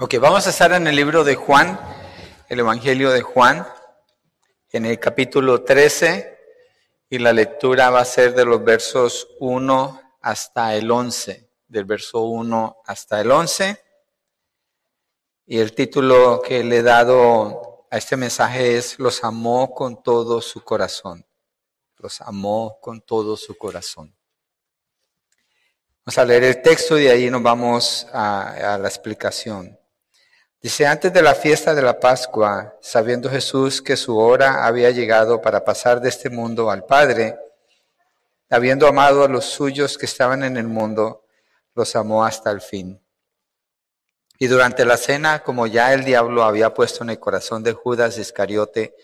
Ok, vamos a estar en el libro de Juan, el Evangelio de Juan, en el capítulo 13, y la lectura va a ser de los versos 1 hasta el 11, del verso 1 hasta el 11. Y el título que le he dado a este mensaje es Los amó con todo su corazón. Los amó con todo su corazón. Vamos a leer el texto y de ahí nos vamos a, a la explicación. Dice, antes de la fiesta de la Pascua, sabiendo Jesús que su hora había llegado para pasar de este mundo al Padre, habiendo amado a los suyos que estaban en el mundo, los amó hasta el fin. Y durante la cena, como ya el diablo había puesto en el corazón de Judas Iscariote,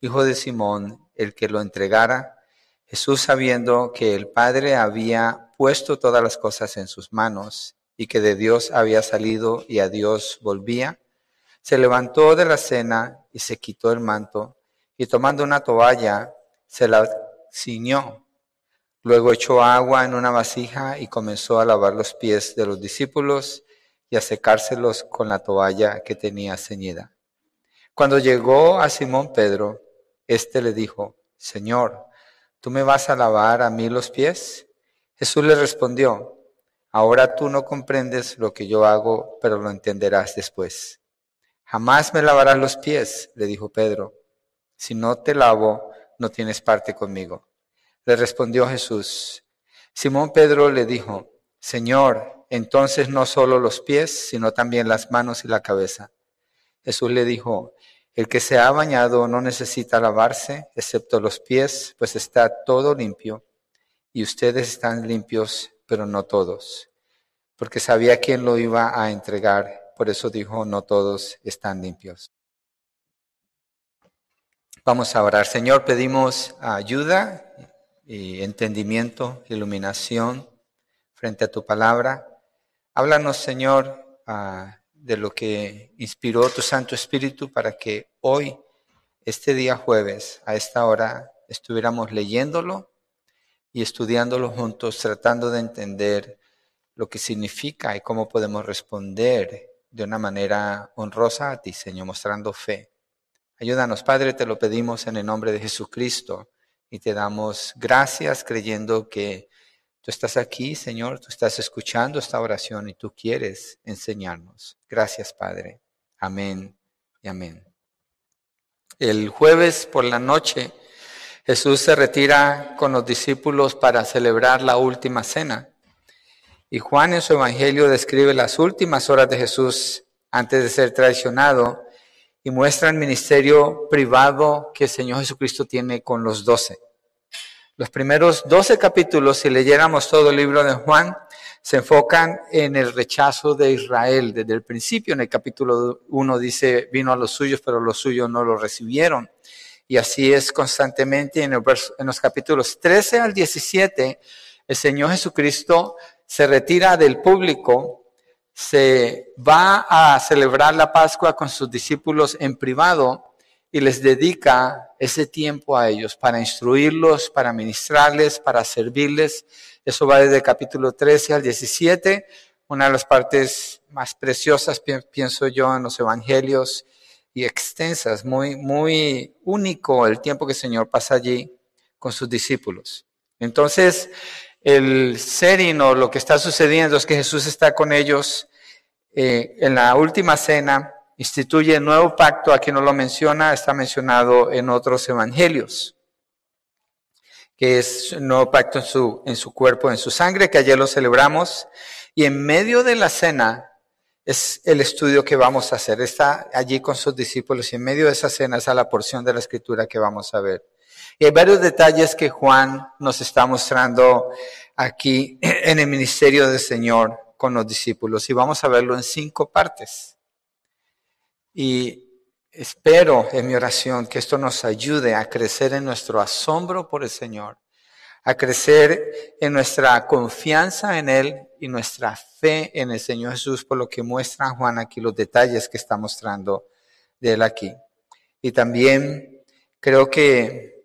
hijo de Simón, el que lo entregara, Jesús sabiendo que el Padre había puesto todas las cosas en sus manos y que de Dios había salido y a Dios volvía, se levantó de la cena y se quitó el manto y tomando una toalla se la ciñó. Luego echó agua en una vasija y comenzó a lavar los pies de los discípulos y a secárselos con la toalla que tenía ceñida. Cuando llegó a Simón Pedro, éste le dijo, Señor, ¿tú me vas a lavar a mí los pies? Jesús le respondió, Ahora tú no comprendes lo que yo hago, pero lo entenderás después. Jamás me lavarás los pies, le dijo Pedro. Si no te lavo, no tienes parte conmigo. Le respondió Jesús. Simón Pedro le dijo, Señor, entonces no solo los pies, sino también las manos y la cabeza. Jesús le dijo, el que se ha bañado no necesita lavarse, excepto los pies, pues está todo limpio, y ustedes están limpios, pero no todos, porque sabía quién lo iba a entregar, por eso dijo, no todos están limpios. Vamos a orar. Señor, pedimos ayuda y entendimiento, iluminación frente a tu palabra. Háblanos, Señor, ah, de lo que inspiró tu Santo Espíritu para que hoy, este día jueves, a esta hora, estuviéramos leyéndolo y estudiándolo juntos, tratando de entender lo que significa y cómo podemos responder de una manera honrosa a ti, Señor, mostrando fe. Ayúdanos, Padre, te lo pedimos en el nombre de Jesucristo y te damos gracias creyendo que tú estás aquí, Señor, tú estás escuchando esta oración y tú quieres enseñarnos. Gracias, Padre. Amén y amén. El jueves por la noche Jesús se retira con los discípulos para celebrar la última cena. Y Juan en su Evangelio describe las últimas horas de Jesús antes de ser traicionado y muestra el ministerio privado que el Señor Jesucristo tiene con los doce. Los primeros doce capítulos, si leyéramos todo el libro de Juan, se enfocan en el rechazo de Israel. Desde el principio, en el capítulo 1 dice, vino a los suyos, pero los suyos no lo recibieron. Y así es constantemente en, los capítulos 13 al 17, el Señor Jesucristo se retira del público, se va a celebrar la Pascua con sus discípulos en privado y les dedica ese tiempo a ellos para instruirlos, para ministrarles, para servirles. Eso va desde el capítulo 13 al 17, una de las partes más preciosas, pienso yo, en los evangelios extensas, muy, muy único el tiempo que el Señor pasa allí con sus discípulos. Entonces, el setting o lo que está sucediendo es que Jesús está con ellos eh, en la última cena, instituye el nuevo pacto, aquí no lo menciona, está mencionado en otros evangelios, que es el nuevo pacto en su, en su cuerpo, en su sangre, que ayer lo celebramos, y en medio de la cena, es el estudio que vamos a hacer. Está allí con sus discípulos y en medio de esa cena está la porción de la escritura que vamos a ver. Y hay varios detalles que Juan nos está mostrando aquí en el ministerio del Señor con los discípulos y vamos a verlo en cinco partes. Y espero en mi oración que esto nos ayude a crecer en nuestro asombro por el Señor a crecer en nuestra confianza en Él y nuestra fe en el Señor Jesús, por lo que muestra Juan aquí los detalles que está mostrando de Él aquí. Y también creo que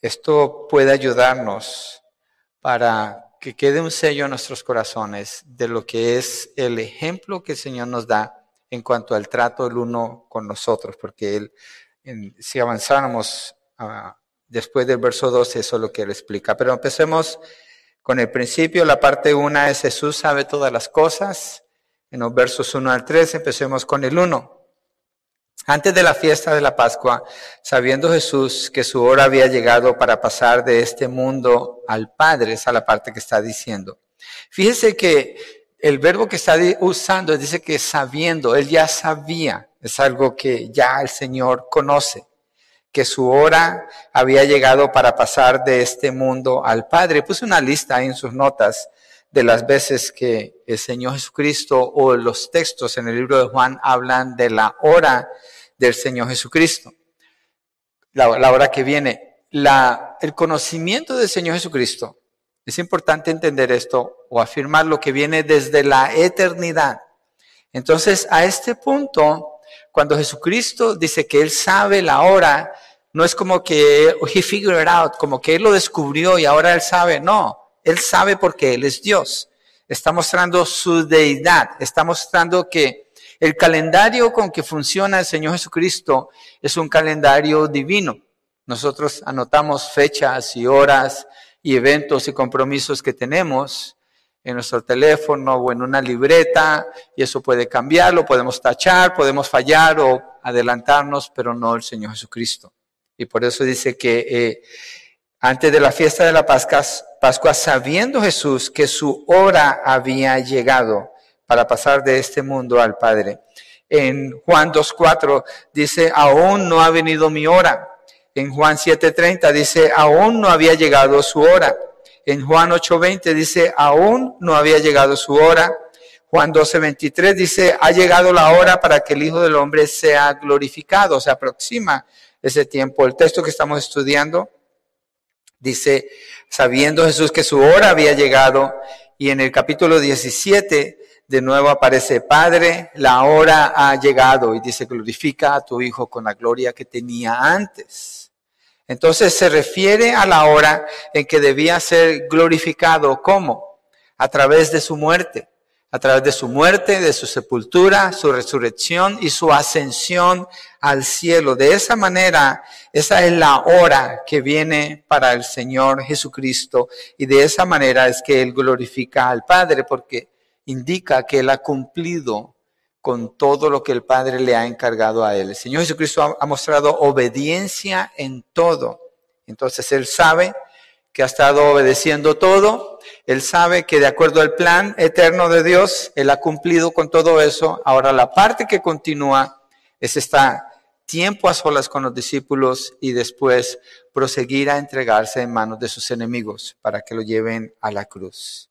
esto puede ayudarnos para que quede un sello en nuestros corazones de lo que es el ejemplo que el Señor nos da en cuanto al trato del uno con nosotros, porque él, si avanzáramos ah, después del verso 12, eso es lo que él explica. Pero empecemos con el principio, la parte 1 es Jesús sabe todas las cosas. En los versos 1 al 3, empecemos con el 1. Antes de la fiesta de la Pascua, sabiendo Jesús que su hora había llegado para pasar de este mundo al Padre, esa es la parte que está diciendo. Fíjese que el verbo que está usando dice que sabiendo, él ya sabía, es algo que ya el Señor conoce, que su hora había llegado para pasar de este mundo al Padre. Puse una lista ahí en sus notas de las veces que el Señor Jesucristo o los textos en el libro de Juan hablan de la hora del Señor Jesucristo. La, hora que viene. El conocimiento del Señor Jesucristo, es importante entender esto o afirmar lo que viene desde la eternidad. Entonces, a este punto, cuando Jesucristo dice que Él sabe la hora, no es como que he figured it out, como que Él lo descubrió y ahora Él sabe. No, Él sabe porque Él es Dios. Está mostrando su deidad, está mostrando que el calendario con que funciona el Señor Jesucristo es un calendario divino. Nosotros anotamos fechas y horas y eventos y compromisos que tenemos en nuestro teléfono o en una libreta y eso puede cambiar, lo podemos tachar, podemos fallar o adelantarnos, pero no el Señor Jesucristo. Y por eso dice que eh, antes de la fiesta de la Pascua, Pascua, sabiendo Jesús que su hora había llegado, para pasar de este mundo al Padre. En Juan 2.4 dice, aún no ha venido mi hora. En Juan 7.30 dice, aún no había llegado su hora. En Juan 8.20 dice, aún no había llegado su hora. Juan 12.23 dice, ha llegado la hora para que el Hijo del Hombre sea glorificado. Se aproxima ese tiempo. El texto que estamos estudiando dice, sabiendo Jesús que su hora había llegado, y en el capítulo 17 de nuevo aparece, Padre, la hora ha llegado y dice, glorifica a tu Hijo con la gloria que tenía antes. Entonces se refiere a la hora en que debía ser glorificado. ¿Cómo? A través de su muerte. A través de su muerte, de su sepultura, su resurrección y su ascensión al cielo. De esa manera, esa es la hora que viene para el Señor Jesucristo. Y de esa manera es que Él glorifica al Padre, porque indica que Él ha cumplido con todo lo que el Padre le ha encargado a Él. El Señor Jesucristo ha, mostrado obediencia en todo. Entonces Él sabe que ha estado obedeciendo todo. Él sabe que de acuerdo al plan eterno de Dios, Él ha cumplido con todo eso. Ahora la parte que continúa es esta tiempo a solas con los discípulos y después proseguir a entregarse en manos de sus enemigos para que lo lleven a la cruz.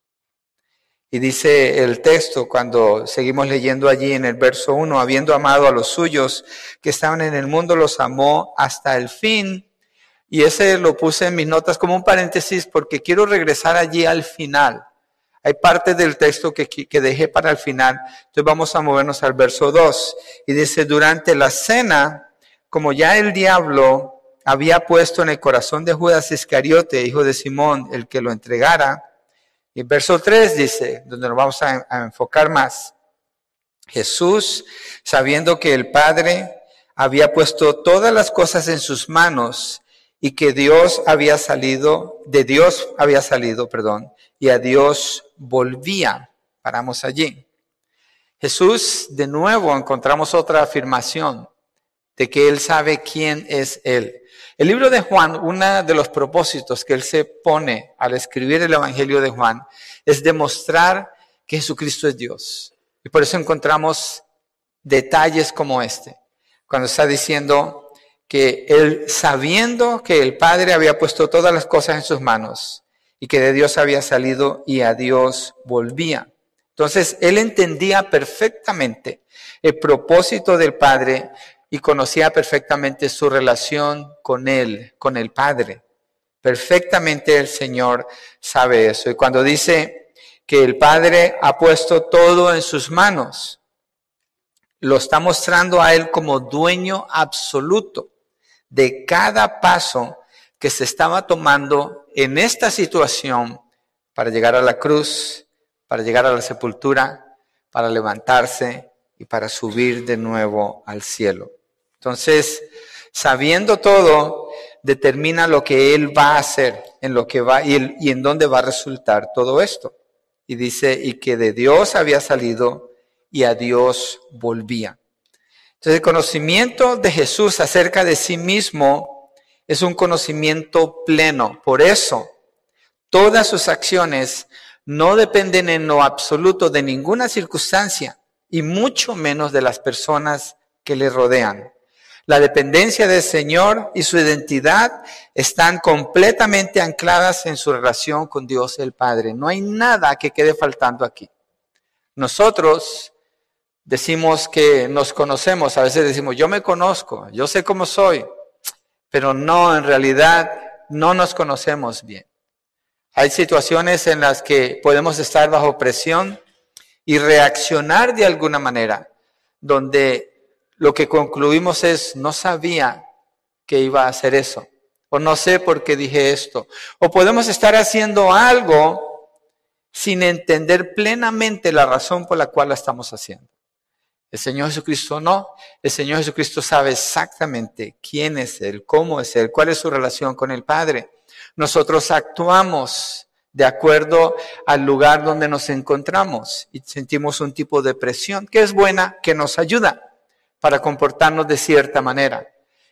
Y dice el texto cuando seguimos leyendo allí en el verso 1, habiendo amado a los suyos que estaban en el mundo, los amó hasta el fin. Y ese lo puse en mis notas como un paréntesis porque quiero regresar allí al final. Hay partes del texto que, dejé para el final. Entonces vamos a movernos al verso 2. Y dice, durante la cena, como ya el diablo había puesto en el corazón de Judas Iscariote, hijo de Simón, el que lo entregara, y verso 3 dice, donde nos vamos a, enfocar más, Jesús, sabiendo que el Padre había puesto todas las cosas en sus manos y que Dios había salido, de Dios había salido, perdón, y a Dios volvía. Paramos allí. Jesús, de nuevo, encontramos otra afirmación de que Él sabe quién es Él. El libro de Juan, uno de los propósitos que él se pone al escribir el Evangelio de Juan es demostrar que Jesucristo es Dios. Y por eso encontramos detalles como este, cuando está diciendo que él, sabiendo que el Padre había puesto todas las cosas en sus manos y que de Dios había salido y a Dios volvía. Entonces, él entendía perfectamente el propósito del Padre y conocía perfectamente su relación con Él, con el Padre. Perfectamente el Señor sabe eso. Y cuando dice que el Padre ha puesto todo en sus manos, lo está mostrando a Él como dueño absoluto de cada paso que se estaba tomando en esta situación para llegar a la cruz, para llegar a la sepultura, para levantarse, y para subir de nuevo al cielo. Entonces, sabiendo todo, determina lo que Él va a hacer, en lo que va y, en dónde va a resultar todo esto. Y dice, y que de Dios había salido y a Dios volvía. El conocimiento de Jesús acerca de sí mismo es un conocimiento pleno. Por eso, todas sus acciones no dependen en lo absoluto de ninguna circunstancia y mucho menos de las personas que le rodean. La dependencia del Señor y su identidad están completamente ancladas en su relación con Dios el Padre. No hay nada que quede faltando aquí. Nosotros decimos que nos conocemos, a veces decimos, yo me conozco, yo sé cómo soy, pero no, en realidad no nos conocemos bien. Hay situaciones en las que podemos estar bajo presión y reaccionar de alguna manera, donde lo que concluimos es, no sabía que iba a hacer eso, o no sé por qué dije esto, o podemos estar haciendo algo sin entender plenamente la razón por la cual la estamos haciendo. El Señor Jesucristo no, el Señor Jesucristo sabe exactamente quién es Él, cómo es Él, cuál es su relación con el Padre. Nosotros actuamos de acuerdo al lugar donde nos encontramos y sentimos un tipo de presión que es buena, que nos ayuda para comportarnos de cierta manera.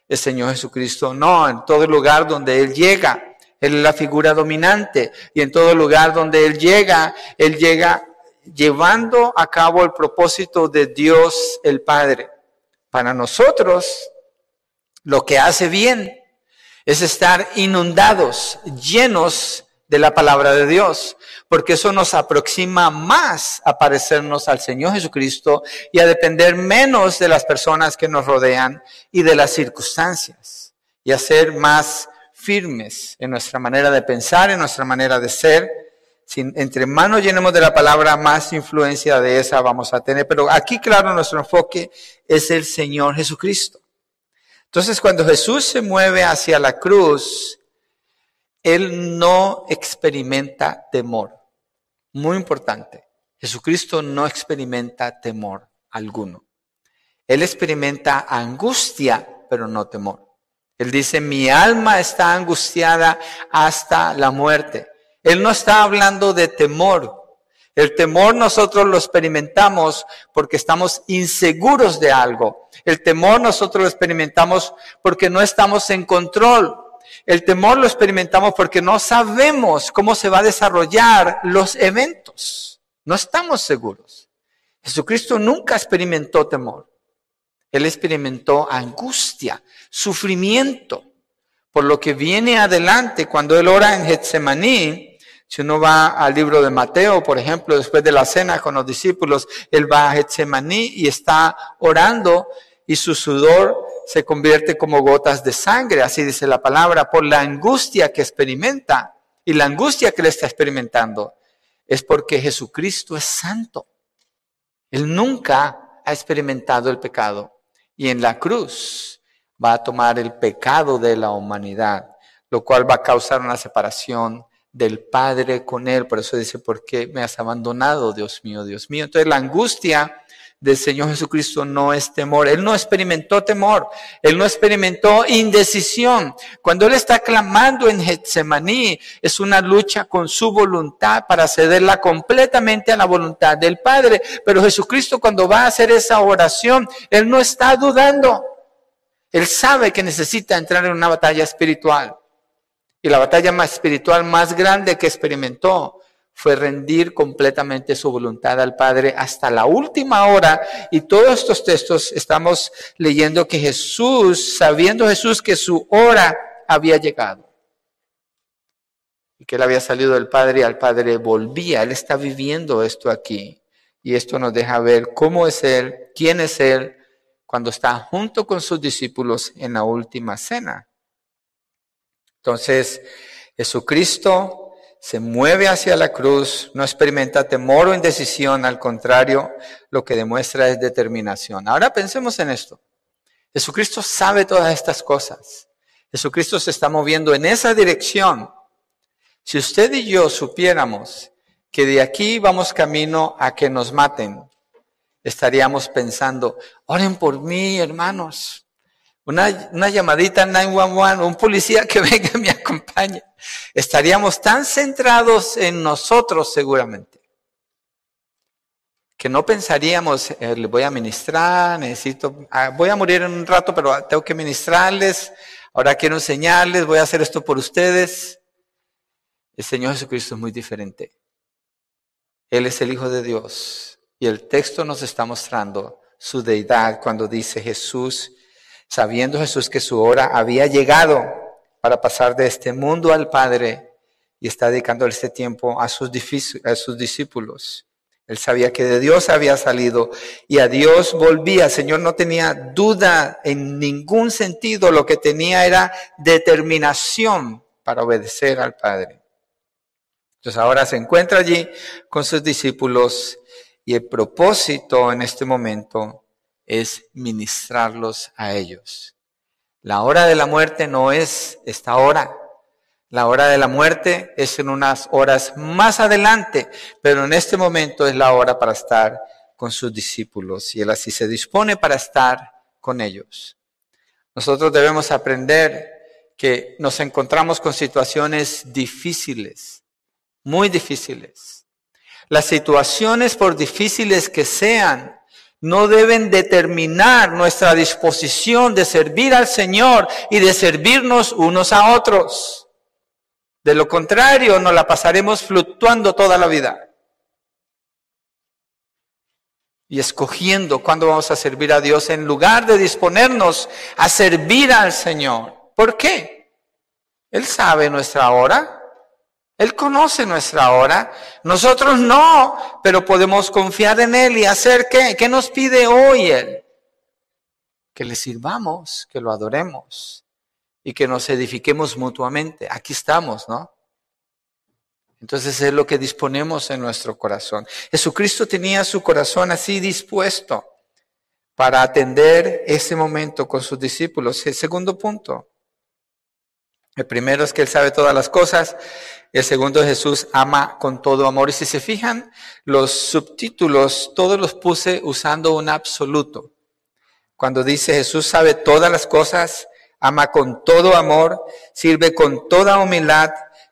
El Señor Jesucristo no, en todo lugar donde Él llega, Él es la figura dominante y en todo lugar donde Él llega, Él llega llevando a cabo el propósito de Dios el Padre. Para nosotros, lo que hace bien es estar inundados, llenos de la palabra de Dios, porque eso nos aproxima más a parecernos al Señor Jesucristo y a depender menos de las personas que nos rodean y de las circunstancias, y a ser más firmes en nuestra manera de pensar, en nuestra manera de ser. Entre más nos llenemos de la palabra, más influencia de esa vamos a tener. Pero aquí, claro, nuestro enfoque es el Señor Jesucristo. Entonces, cuando Jesús se mueve hacia la cruz, él no experimenta temor. Muy importante. Jesucristo no experimenta temor alguno. Él experimenta angustia, pero no temor. Él dice, mi alma está angustiada hasta la muerte. Él no está hablando de temor. El temor nosotros lo experimentamos porque estamos inseguros de algo. El temor nosotros lo experimentamos porque no estamos en control. El temor lo experimentamos porque no sabemos cómo se va a desarrollar los eventos. No estamos seguros. Jesucristo nunca experimentó temor. Él experimentó angustia, sufrimiento por lo que viene adelante cuando él ora en Getsemaní. Si uno va al libro de Mateo, por ejemplo, después de la cena con los discípulos, él va a Getsemaní y está orando y su sudor se convierte como gotas de sangre, así dice la palabra, por la angustia que experimenta. Y la angustia que le está experimentando es porque Jesucristo es santo. Él nunca ha experimentado el pecado. Y en la cruz va a tomar el pecado de la humanidad, lo cual va a causar una separación del Padre con Él. Por eso dice, ¿por qué me has abandonado, Dios mío, Dios mío? Entonces la angustia del Señor Jesucristo no es temor. Él no experimentó temor. Él no experimentó indecisión. Cuando Él está clamando en Getsemaní, es una lucha con su voluntad para cederla completamente a la voluntad del Padre. Pero Jesucristo cuando va a hacer esa oración, Él no está dudando. Él sabe que necesita entrar en una batalla espiritual. Y la batalla más espiritual más grande que experimentó fue rendir completamente su voluntad al Padre hasta la última hora. Y todos estos textos estamos leyendo que Jesús, sabiendo Jesús que su hora había llegado y que él había salido del Padre y al Padre volvía. Él está viviendo esto aquí. Y esto nos deja ver cómo es Él, quién es Él, cuando está junto con sus discípulos en la última cena. Entonces, Jesucristo se mueve hacia la cruz, no experimenta temor o indecisión, al contrario, lo que demuestra es determinación. Ahora pensemos en esto. Jesucristo sabe todas estas cosas. Jesucristo se está moviendo en esa dirección. Si usted y yo supiéramos que de aquí vamos camino a que nos maten, estaríamos pensando, oren por mí, hermanos. Una, llamadita 911, un policía que venga y me acompañe. Estaríamos tan centrados en nosotros seguramente que no pensaríamos, eh, voy a ministrar, necesito, ah, voy a morir en un rato, pero tengo que ministrarles, ahora quiero enseñarles, voy a hacer esto por ustedes. El Señor Jesucristo es muy diferente. Él es el Hijo de Dios y el texto nos está mostrando su deidad cuando dice Jesús, sabiendo Jesús que su hora había llegado para pasar de este mundo al Padre y está dedicando este tiempo a sus, discípulos. Él sabía que de Dios había salido y a Dios volvía. Señor no tenía duda en ningún sentido. Lo que tenía era determinación para obedecer al Padre. Entonces ahora se encuentra allí con sus discípulos y el propósito en este momento es ministrarlos a ellos. La hora de la muerte no es esta hora, la hora de la muerte es en unas horas más adelante, pero en este momento es la hora para estar con sus discípulos y Él así se dispone para estar con ellos. Nosotros debemos aprender que nos encontramos con situaciones difíciles, muy difíciles. Las situaciones, por difíciles que sean, no deben determinar nuestra disposición de servir al Señor y de servirnos unos a otros. De lo contrario, nos la pasaremos fluctuando toda la vida. Y escogiendo cuándo vamos a servir a Dios en lugar de disponernos a servir al Señor. ¿Por qué? Él sabe nuestra hora. Él conoce nuestra hora. Nosotros no, pero podemos confiar en Él y hacer qué? ¿Qué nos pide hoy Él? Que le sirvamos, que lo adoremos y que nos edifiquemos mutuamente. Aquí estamos, ¿no? Entonces es lo que disponemos en nuestro corazón. Jesucristo tenía su corazón así dispuesto para atender ese momento con sus discípulos. El segundo punto. El primero es que Él sabe todas las cosas. El segundo, Jesús ama con todo amor. Y si se fijan, los subtítulos, todos los puse usando un absoluto. Cuando dice Jesús sabe todas las cosas, ama con todo amor, sirve con toda humildad,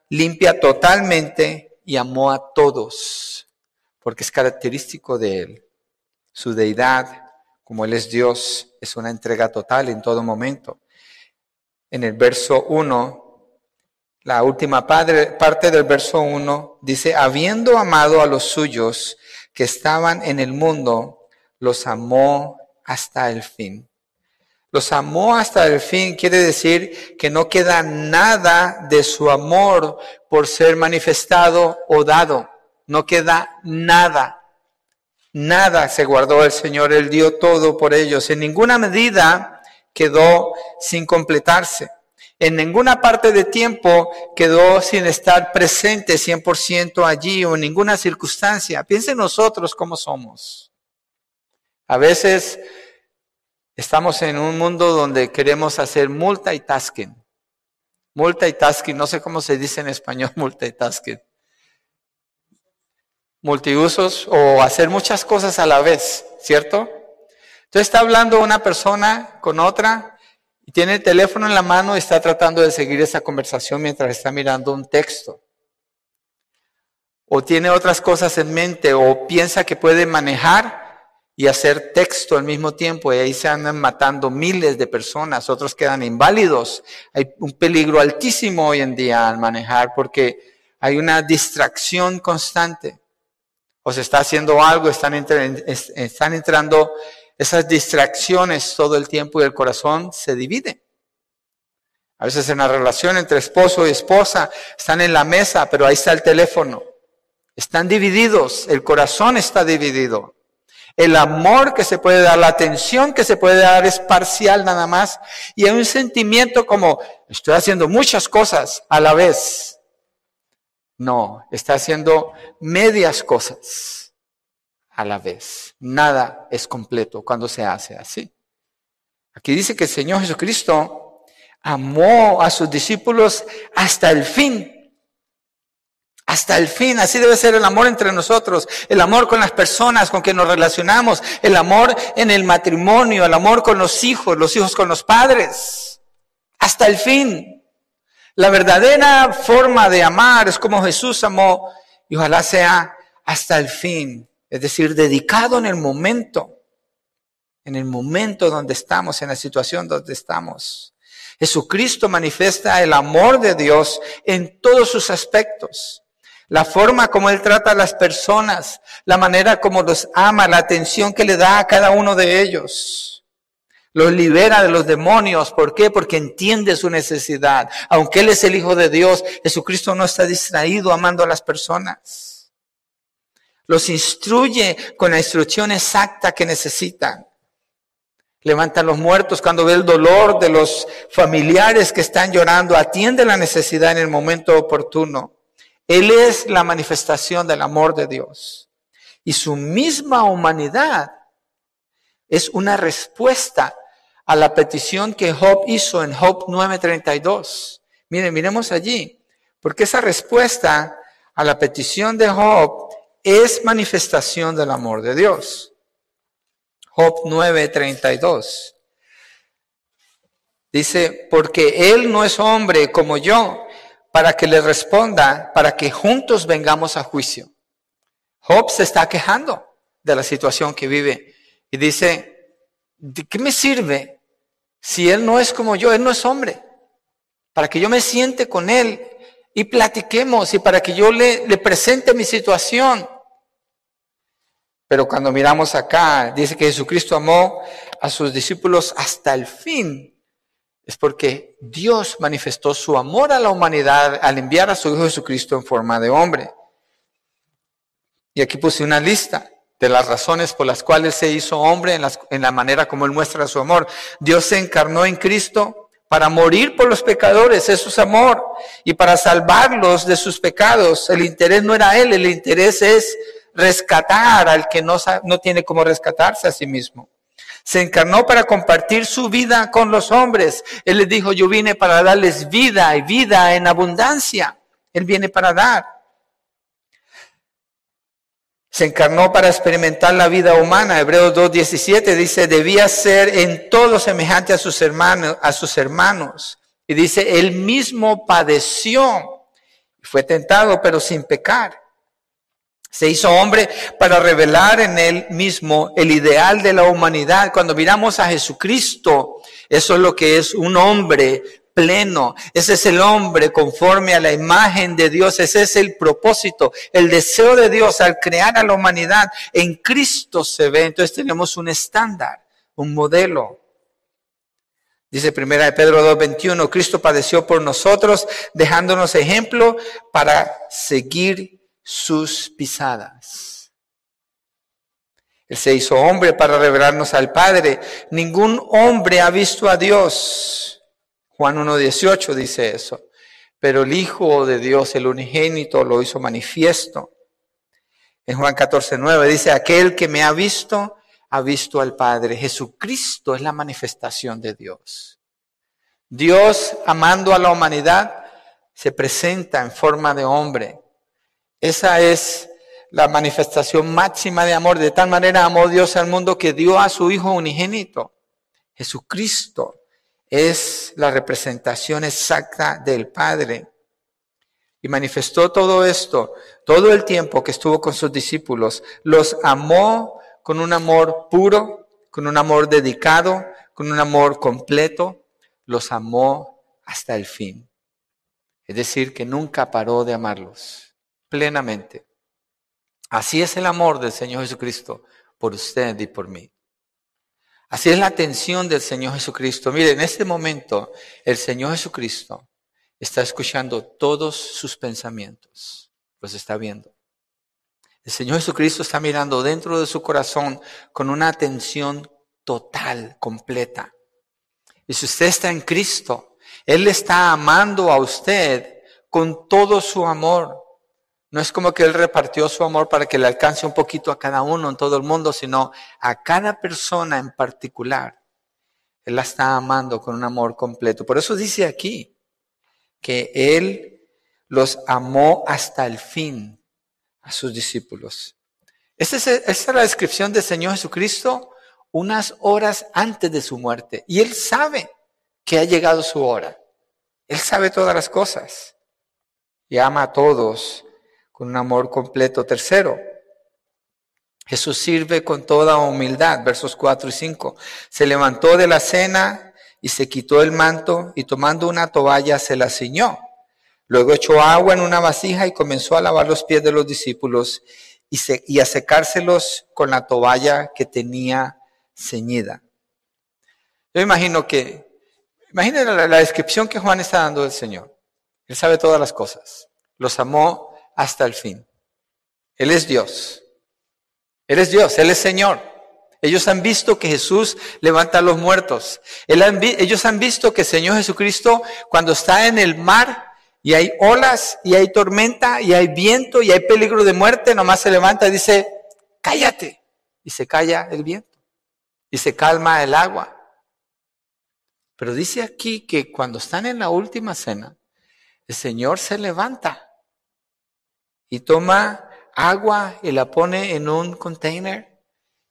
limpia totalmente y amó a todos, porque es característico de Él. Su deidad, como Él es Dios, es una entrega total en todo momento. En el verso 1, la última parte del verso 1 dice, habiendo amado a los suyos que estaban en el mundo, los amó hasta el fin. Los amó hasta el fin, quiere decir que no queda nada de su amor por ser manifestado o dado. No queda nada. Nada se guardó el Señor, Él dio todo por ellos. En ninguna medida quedó sin completarse. En ninguna parte de tiempo quedó sin estar presente 100% allí o en ninguna circunstancia. Piensen nosotros cómo somos. A veces Estamos en un mundo donde queremos hacer multitasking. Multitasking, no sé cómo se dice en español multitasking. Multiusos o hacer muchas cosas a la vez, ¿cierto? Entonces está hablando una persona con otra y tiene el teléfono en la mano y está tratando de seguir esa conversación mientras está mirando un texto. O tiene otras cosas en mente o piensa que puede manejar y hacer texto al mismo tiempo y ahí se andan matando miles de personas, otros quedan inválidos. Hay un peligro altísimo hoy en día al manejar porque hay una distracción constante. O se está haciendo algo, están, están entrando esas distracciones todo el tiempo y el corazón se divide. A veces en la relación entre esposo y esposa están en la mesa, pero ahí está el teléfono. Están divididos, el corazón está dividido. El amor que se puede dar, la atención que se puede dar es parcial nada más. Y hay un sentimiento como, estoy haciendo muchas cosas a la vez. No, está haciendo medias cosas a la vez. Nada es completo cuando se hace así. Aquí dice que el Señor Jesucristo amó a sus discípulos hasta el fin. Hasta el fin, así debe ser el amor entre nosotros, el amor con las personas con que nos relacionamos, el amor en el matrimonio, el amor con los hijos, los hijos con los padres. Hasta el fin. La verdadera forma de amar es como Jesús amó y ojalá sea hasta el fin, es decir, dedicado en el momento, en el momento donde estamos, en la situación donde estamos. Jesucristo manifiesta el amor de Dios en todos sus aspectos la forma como Él trata a las personas, la manera como los ama, la atención que le da a cada uno de ellos. Los libera de los demonios. ¿Por qué? Porque entiende su necesidad. Aunque Él es el Hijo de Dios, Jesucristo no está distraído amando a las personas. Los instruye con la instrucción exacta que necesitan. Levanta a los muertos cuando ve el dolor de los familiares que están llorando. Atiende la necesidad en el momento oportuno. Él es la manifestación del amor de Dios. Y su misma humanidad es una respuesta a la petición que Job hizo en Job 9:32. Miren, miremos allí, porque esa respuesta a la petición de Job es manifestación del amor de Dios. Job 9:32. Dice, porque Él no es hombre como yo, para que le responda, para que juntos vengamos a juicio. Job se está quejando de la situación que vive y dice, ¿de qué me sirve si él no es como yo? Él no es hombre. Para que yo me siente con él y platiquemos y para que yo le, presente mi situación. Pero cuando miramos acá, dice que Jesucristo amó a sus discípulos hasta el fin es porque Dios manifestó su amor a la humanidad al enviar a su Hijo Jesucristo en forma de hombre. Y aquí puse una lista de las razones por las cuales se hizo hombre en la manera como Él muestra su amor. Dios se encarnó en Cristo para morir por los pecadores, eso es amor, y para salvarlos de sus pecados. El interés no era Él, el interés es rescatar al que no, no tiene cómo rescatarse a sí mismo. Se encarnó para compartir su vida con los hombres. Él les dijo, yo vine para darles vida y vida en abundancia. Él viene para dar. Se encarnó para experimentar la vida humana. Hebreos 2.17 dice, debía ser en todo semejante a sus hermanos, a sus hermanos. Y dice, él mismo padeció. Fue tentado, pero sin pecar. Se hizo hombre para revelar en él mismo el ideal de la humanidad. Cuando miramos a Jesucristo, eso es lo que es un hombre pleno. Ese es el hombre conforme a la imagen de Dios. Ese es el propósito, el deseo de Dios al crear a la humanidad. En Cristo se ve. Entonces tenemos un estándar, un modelo. Dice primera de Pedro 2.21, Cristo padeció por nosotros, dejándonos ejemplo para seguir sus pisadas. Él se hizo hombre para revelarnos al Padre. Ningún hombre ha visto a Dios. Juan 1.18 dice eso. Pero el Hijo de Dios, el unigénito, lo hizo manifiesto. En Juan 14.9 dice, aquel que me ha visto, ha visto al Padre. Jesucristo es la manifestación de Dios. Dios, amando a la humanidad, se presenta en forma de hombre. Esa es la manifestación máxima de amor. De tal manera amó Dios al mundo que dio a su Hijo unigénito. Jesucristo es la representación exacta del Padre. Y manifestó todo esto, todo el tiempo que estuvo con sus discípulos. Los amó con un amor puro, con un amor dedicado, con un amor completo. Los amó hasta el fin. Es decir, que nunca paró de amarlos plenamente. Así es el amor del Señor Jesucristo por usted y por mí. Así es la atención del Señor Jesucristo. Mire, en este momento el Señor Jesucristo está escuchando todos sus pensamientos. Los está viendo. El Señor Jesucristo está mirando dentro de su corazón con una atención total, completa. Y si usted está en Cristo, Él está amando a usted con todo su amor. No es como que Él repartió su amor para que le alcance un poquito a cada uno en todo el mundo, sino a cada persona en particular. Él la está amando con un amor completo. Por eso dice aquí que Él los amó hasta el fin a sus discípulos. Esta es, esta es la descripción del Señor Jesucristo unas horas antes de su muerte. Y Él sabe que ha llegado su hora. Él sabe todas las cosas. Y ama a todos con un amor completo. Tercero, Jesús sirve con toda humildad, versos 4 y 5. Se levantó de la cena y se quitó el manto y tomando una toalla se la ciñó. Luego echó agua en una vasija y comenzó a lavar los pies de los discípulos y, y a secárselos con la toalla que tenía ceñida. Yo imagino que, imagínense la, la descripción que Juan está dando del Señor. Él sabe todas las cosas. Los amó hasta el fin. Él es Dios. Él es Dios, Él es Señor. Ellos han visto que Jesús levanta a los muertos. ellos han visto que el Señor Jesucristo, cuando está en el mar y hay olas y hay tormenta y hay viento y hay peligro de muerte, nomás se levanta y dice, cállate. Y se calla el viento y se calma el agua. Pero dice aquí que cuando están en la última cena, el Señor se levanta y toma agua y la pone en un container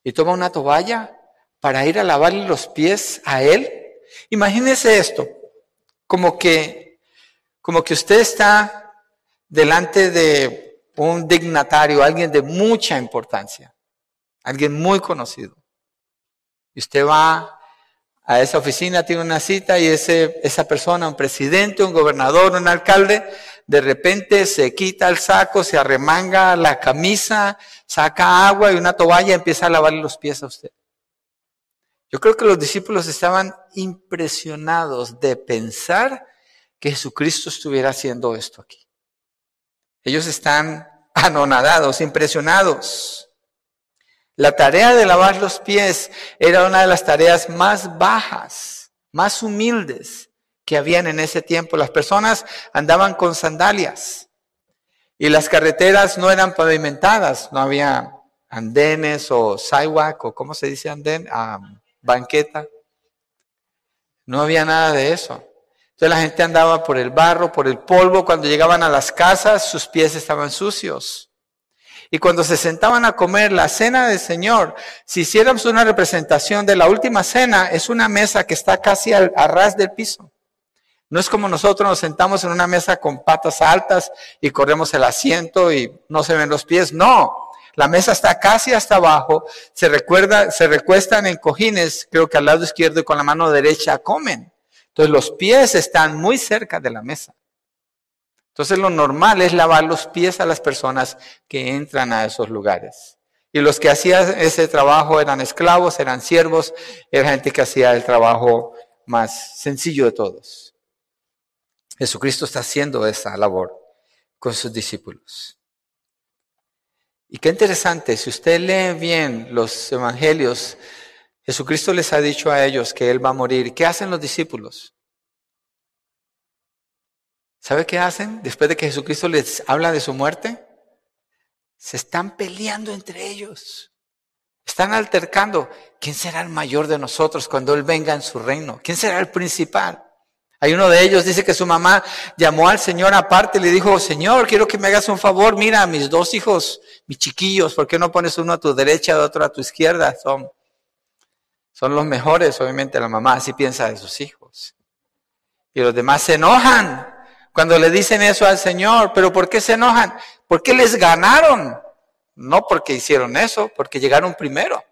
y toma una toalla para ir a lavarle los pies a él. Imagínese esto, como que, como que usted está delante de un dignatario, alguien de mucha importancia, alguien muy conocido. Y usted va a esa oficina, tiene una cita y ese, esa persona, un presidente, un gobernador, un alcalde, de repente se quita el saco, se arremanga la camisa, saca agua y una toalla y empieza a lavarle los pies a usted. Yo creo que los discípulos estaban impresionados de pensar que Jesucristo estuviera haciendo esto aquí. Ellos están anonadados, impresionados. La tarea de lavar los pies era una de las tareas más bajas, más humildes que habían en ese tiempo. Las personas andaban con sandalias y las carreteras no eran pavimentadas, no había andenes o sidewalk o cómo se dice andén, ah, banqueta. No había nada de eso. Entonces la gente andaba por el barro, por el polvo. Cuando llegaban a las casas, sus pies estaban sucios. Y cuando se sentaban a comer la cena del Señor, si hiciéramos una representación de la última cena, es una mesa que está casi al, a ras del piso. No es como nosotros nos sentamos en una mesa con patas altas y corremos el asiento y no se ven los pies. No, la mesa está casi hasta abajo. Se recuerda, se recuestan en cojines, creo que al lado izquierdo y con la mano derecha comen. Entonces los pies están muy cerca de la mesa. Entonces lo normal es lavar los pies a las personas que entran a esos lugares. Y los que hacían ese trabajo eran esclavos, eran siervos, era gente que hacía el trabajo más sencillo de todos. Jesucristo está haciendo esa labor con sus discípulos. Y qué interesante, si usted lee bien los evangelios, Jesucristo les ha dicho a ellos que Él va a morir. ¿Qué hacen los discípulos? ¿Sabe qué hacen después de que Jesucristo les habla de su muerte? Se están peleando entre ellos. Están altercando. ¿Quién será el mayor de nosotros cuando Él venga en su reino? ¿Quién será el principal? Hay uno de ellos, dice que su mamá llamó al Señor aparte y le dijo, Señor, quiero que me hagas un favor, mira, mis dos hijos, mis chiquillos, ¿por qué no pones uno a tu derecha y otro a tu izquierda? Son, son los mejores, obviamente la mamá así piensa de sus hijos. Y los demás se enojan cuando le dicen eso al Señor, pero ¿por qué se enojan? Porque les ganaron, no porque hicieron eso, porque llegaron primero.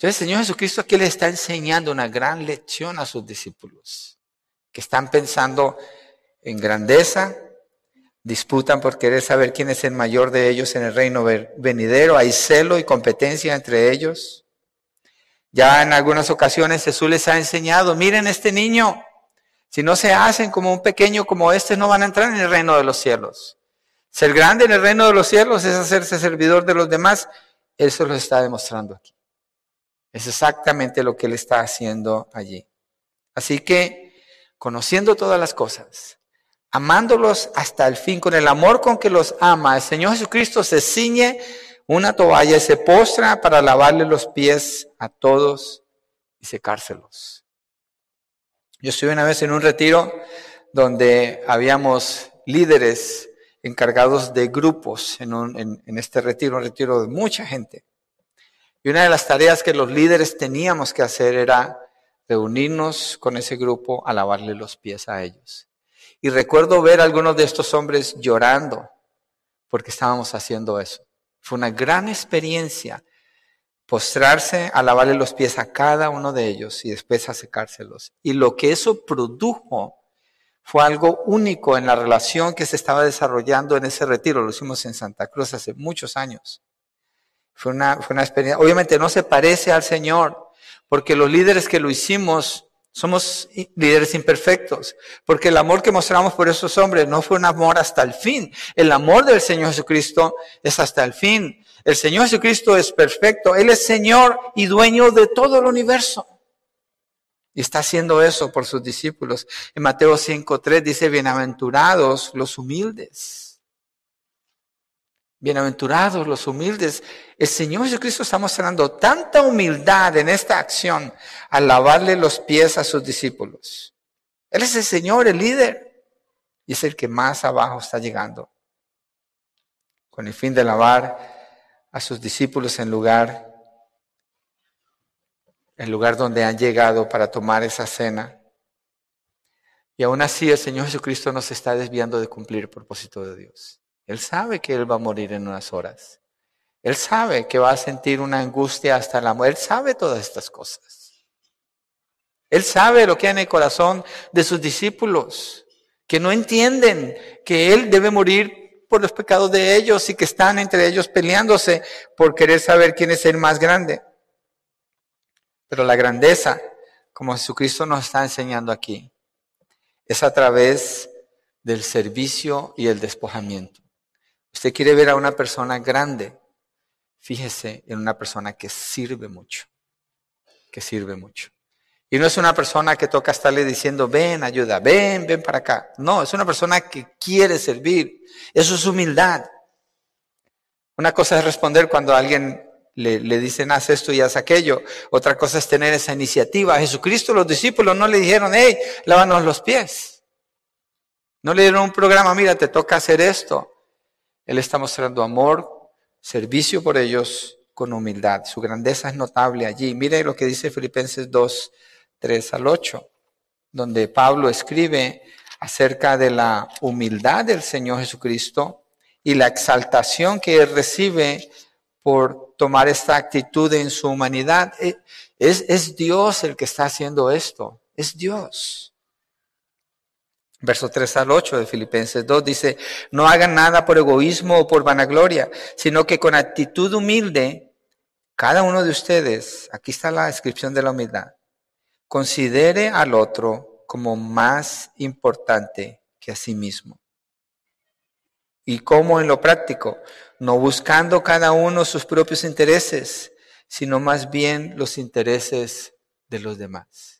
Entonces el Señor Jesucristo aquí le está enseñando una gran lección a sus discípulos, que están pensando en grandeza, disputan por querer saber quién es el mayor de ellos en el reino venidero, hay celo y competencia entre ellos. Ya en algunas ocasiones Jesús les ha enseñado, miren este niño, si no se hacen como un pequeño como este, no van a entrar en el reino de los cielos. Ser grande en el reino de los cielos es hacerse servidor de los demás. Eso lo está demostrando aquí. Es exactamente lo que Él está haciendo allí. Así que, conociendo todas las cosas, amándolos hasta el fin, con el amor con que los ama, el Señor Jesucristo se ciñe una toalla y se postra para lavarle los pies a todos y secárselos. Yo estuve una vez en un retiro donde habíamos líderes encargados de grupos en, en este retiro, un retiro de mucha gente. Y una de las tareas que los líderes teníamos que hacer era reunirnos con ese grupo a lavarle los pies a ellos. Y recuerdo ver a algunos de estos hombres llorando porque estábamos haciendo eso. Fue una gran experiencia postrarse a lavarle los pies a cada uno de ellos y después a secárselos. Y lo que eso produjo fue algo único en la relación que se estaba desarrollando en ese retiro. Lo hicimos en Santa Cruz hace muchos años. Fue una, fue una experiencia, obviamente no se parece al Señor, porque los líderes que lo hicimos somos líderes imperfectos, porque el amor que mostramos por esos hombres no fue un amor hasta el fin. El amor del Señor Jesucristo es hasta el fin. El Señor Jesucristo es perfecto. Él es Señor y dueño de todo el universo. Y está haciendo eso por sus discípulos. En Mateo 5.3 dice, bienaventurados los humildes Bienaventurados los humildes. El Señor Jesucristo está mostrando tanta humildad en esta acción al lavarle los pies a sus discípulos. Él es el Señor, el líder, y es el que más abajo está llegando. Con el fin de lavar a sus discípulos en lugar, el lugar donde han llegado para tomar esa cena. Y aún así el Señor Jesucristo nos está desviando de cumplir el propósito de Dios. Él sabe que Él va a morir en unas horas. Él sabe que va a sentir una angustia hasta la muerte. Él sabe todas estas cosas. Él sabe lo que hay en el corazón de sus discípulos, que no entienden que Él debe morir por los pecados de ellos y que están entre ellos peleándose por querer saber quién es el más grande. Pero la grandeza, como Jesucristo nos está enseñando aquí, es a través del servicio y el despojamiento. Usted quiere ver a una persona grande, fíjese en una persona que sirve mucho, que sirve mucho. Y no es una persona que toca estarle diciendo, ven, ayuda, ven, ven para acá. No, es una persona que quiere servir. Eso es humildad. Una cosa es responder cuando alguien le, le, dicen, haz esto y haz aquello. Otra cosa es tener esa iniciativa. A Jesucristo los discípulos no le dijeron, hey, lávanos los pies. No le dieron un programa, mira, te toca hacer esto. Él está mostrando amor, servicio por ellos con humildad. Su grandeza es notable allí. Mire lo que dice Filipenses 2, 3 al 8, donde Pablo escribe acerca de la humildad del Señor Jesucristo y la exaltación que recibe por tomar esta actitud en su humanidad. Eh, es Dios el que está haciendo esto. Es Dios. Verso 3 al 8 de Filipenses 2 dice, no hagan nada por egoísmo o por vanagloria, sino que con actitud humilde, cada uno de ustedes, aquí está la descripción de la humildad, considere al otro como más importante que a sí mismo. ¿Y cómo en lo práctico? No buscando cada uno sus propios intereses, sino más bien los intereses de los demás.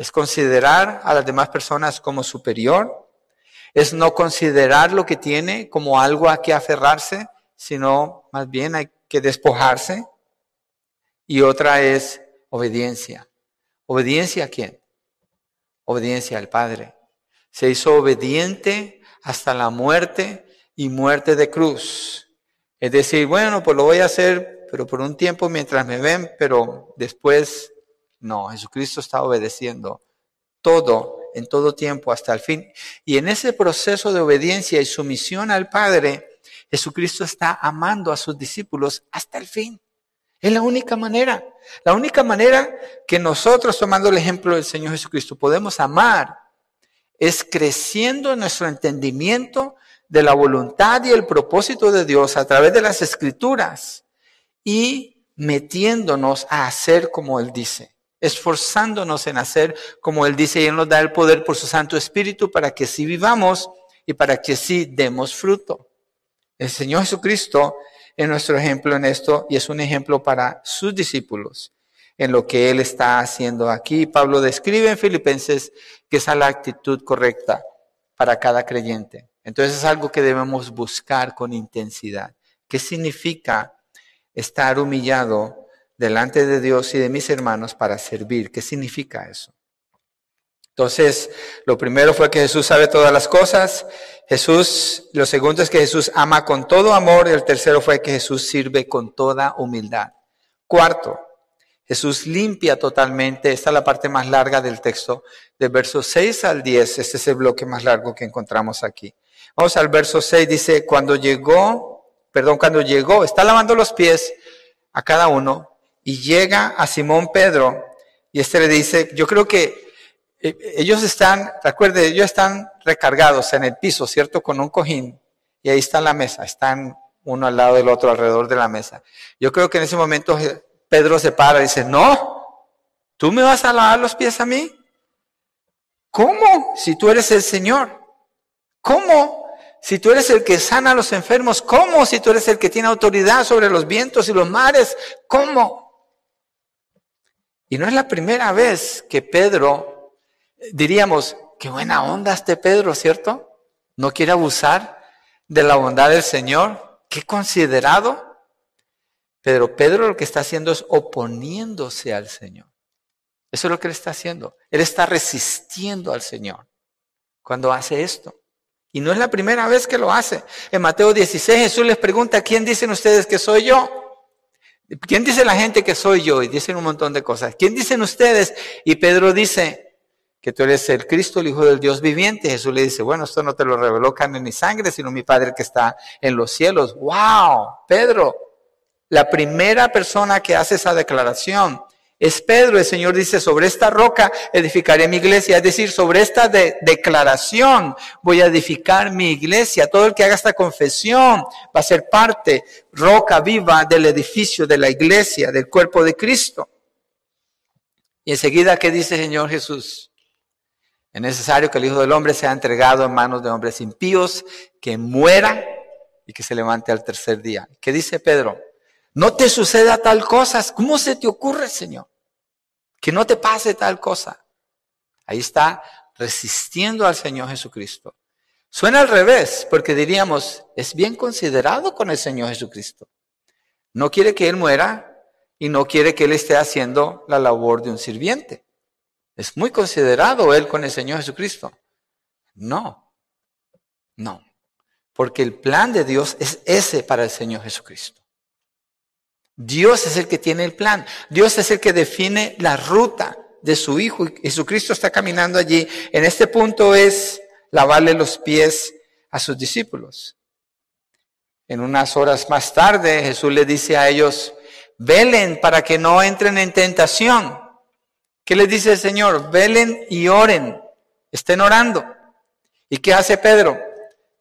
es considerar a las demás personas como superior, es no considerar lo que tiene como algo a que aferrarse, sino más bien hay que despojarse. Y otra es obediencia. ¿Obediencia a quién? Obediencia al Padre. Se hizo obediente hasta la muerte y muerte de cruz. Es decir, bueno, pues lo voy a hacer, pero por un tiempo mientras me ven, pero después no, Jesucristo está obedeciendo todo, en todo tiempo, hasta el fin. Y en ese proceso de obediencia y sumisión al Padre, Jesucristo está amando a sus discípulos hasta el fin. Es la única manera. La única manera que nosotros, tomando el ejemplo del Señor Jesucristo, podemos amar es creciendo en nuestro entendimiento de la voluntad y el propósito de Dios a través de las escrituras y metiéndonos a hacer como Él dice esforzándonos en hacer como Él dice, y Él nos da el poder por su Santo Espíritu para que si vivamos y para que sí demos fruto. El Señor Jesucristo es nuestro ejemplo en esto y es un ejemplo para sus discípulos en lo que Él está haciendo aquí. Pablo describe en Filipenses que esa es la actitud correcta para cada creyente. Entonces es algo que debemos buscar con intensidad. ¿Qué significa estar humillado delante de Dios y de mis hermanos para servir? ¿Qué significa eso? Entonces, lo primero fue que Jesús sabe todas las cosas. Jesús, lo segundo es que Jesús ama con todo amor. Y el tercero fue que Jesús sirve con toda humildad. Cuarto, Jesús limpia totalmente, esta es la parte más larga del texto, del verso 6 al 10, este es el bloque más largo que encontramos aquí. Vamos al verso 6, dice, cuando llegó, perdón, cuando llegó, está lavando los pies a cada uno y llega a Simón Pedro y este le dice, yo creo que eh, ellos están, recuerde, ellos están recargados en el piso, ¿cierto? Con un cojín y ahí está la mesa, están uno al lado del otro alrededor de la mesa. Yo creo que en ese momento Pedro se para y dice, no, ¿tú me vas a lavar los pies a mí? ¿Cómo? Si tú eres el Señor. ¿Cómo? Si tú eres el que sana a los enfermos. ¿Cómo? Si tú eres el que tiene autoridad sobre los vientos y los mares. ¿Cómo? Y no es la primera vez que Pedro, diríamos, qué buena onda este Pedro, ¿cierto? No quiere abusar de la bondad del Señor. Qué considerado. Pero Pedro lo que está haciendo es oponiéndose al Señor. Eso es lo que él está haciendo. Él está resistiendo al Señor cuando hace esto. Y no es la primera vez que lo hace. En Mateo 16 Jesús les pregunta, ¿quién dicen ustedes que soy yo? ¿Quién dice la gente que soy yo? Y dicen un montón de cosas. ¿Quién dicen ustedes? Y Pedro dice que tú eres el Cristo, el Hijo del Dios viviente. Jesús le dice, bueno, esto no te lo reveló carne ni sangre, sino mi Padre que está en los cielos. ¡Wow! Pedro, la primera persona que hace esa declaración es Pedro. El Señor dice, sobre esta roca edificaré mi iglesia. Es decir, sobre esta declaración voy a edificar mi iglesia. Todo el que haga esta confesión va a ser parte, roca viva del edificio de la iglesia, del cuerpo de Cristo. Y enseguida, ¿qué dice el Señor Jesús? Es necesario que el Hijo del Hombre sea entregado en manos de hombres impíos, que muera y que se levante al tercer día. ¿Qué dice Pedro? no te suceda tal cosa. ¿Cómo se te ocurre, Señor? Que no te pase tal cosa. Ahí está resistiendo al Señor Jesucristo. Suena al revés, porque diríamos, es bien considerado con el Señor Jesucristo. No quiere que Él muera y no quiere que Él esté haciendo la labor de un sirviente. Es muy considerado Él con el Señor Jesucristo. No, no, porque el plan de Dios es ese para el Señor Jesucristo. Dios es el que tiene el plan. Dios es el que define la ruta de su Hijo. Y Jesucristo está caminando allí. En este punto es lavarle los pies a sus discípulos. En unas horas más tarde Jesús le dice a ellos, velen para que no entren en tentación. ¿Qué les dice el Señor? Velen y oren. Estén orando. ¿Y qué hace Pedro?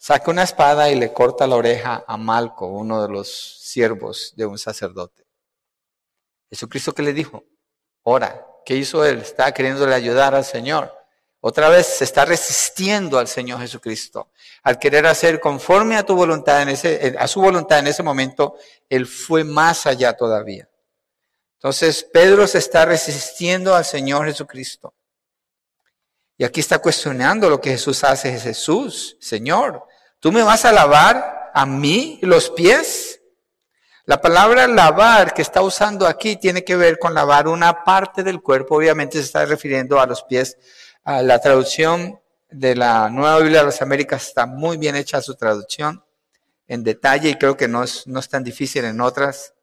Saca una espada y le corta la oreja a Malco, uno de los siervos de un sacerdote. Jesucristo que le dijo, ora, ¿qué hizo él? Estaba queriéndole ayudar al Señor. Otra vez se está resistiendo al Señor Jesucristo. Al querer hacer conforme a tu voluntad en ese, a su voluntad en ese momento, él fue más allá todavía. Entonces Pedro se está resistiendo al Señor Jesucristo. Y aquí está cuestionando lo que Jesús hace. Jesús, Señor, ¿tú me vas a lavar a mí los pies? La palabra lavar que está usando aquí tiene que ver con lavar una parte del cuerpo, obviamente se está refiriendo a los pies. la traducción de la Nueva Biblia de las Américas está muy bien hecha su traducción en detalle y creo que no es, no es tan difícil en otras.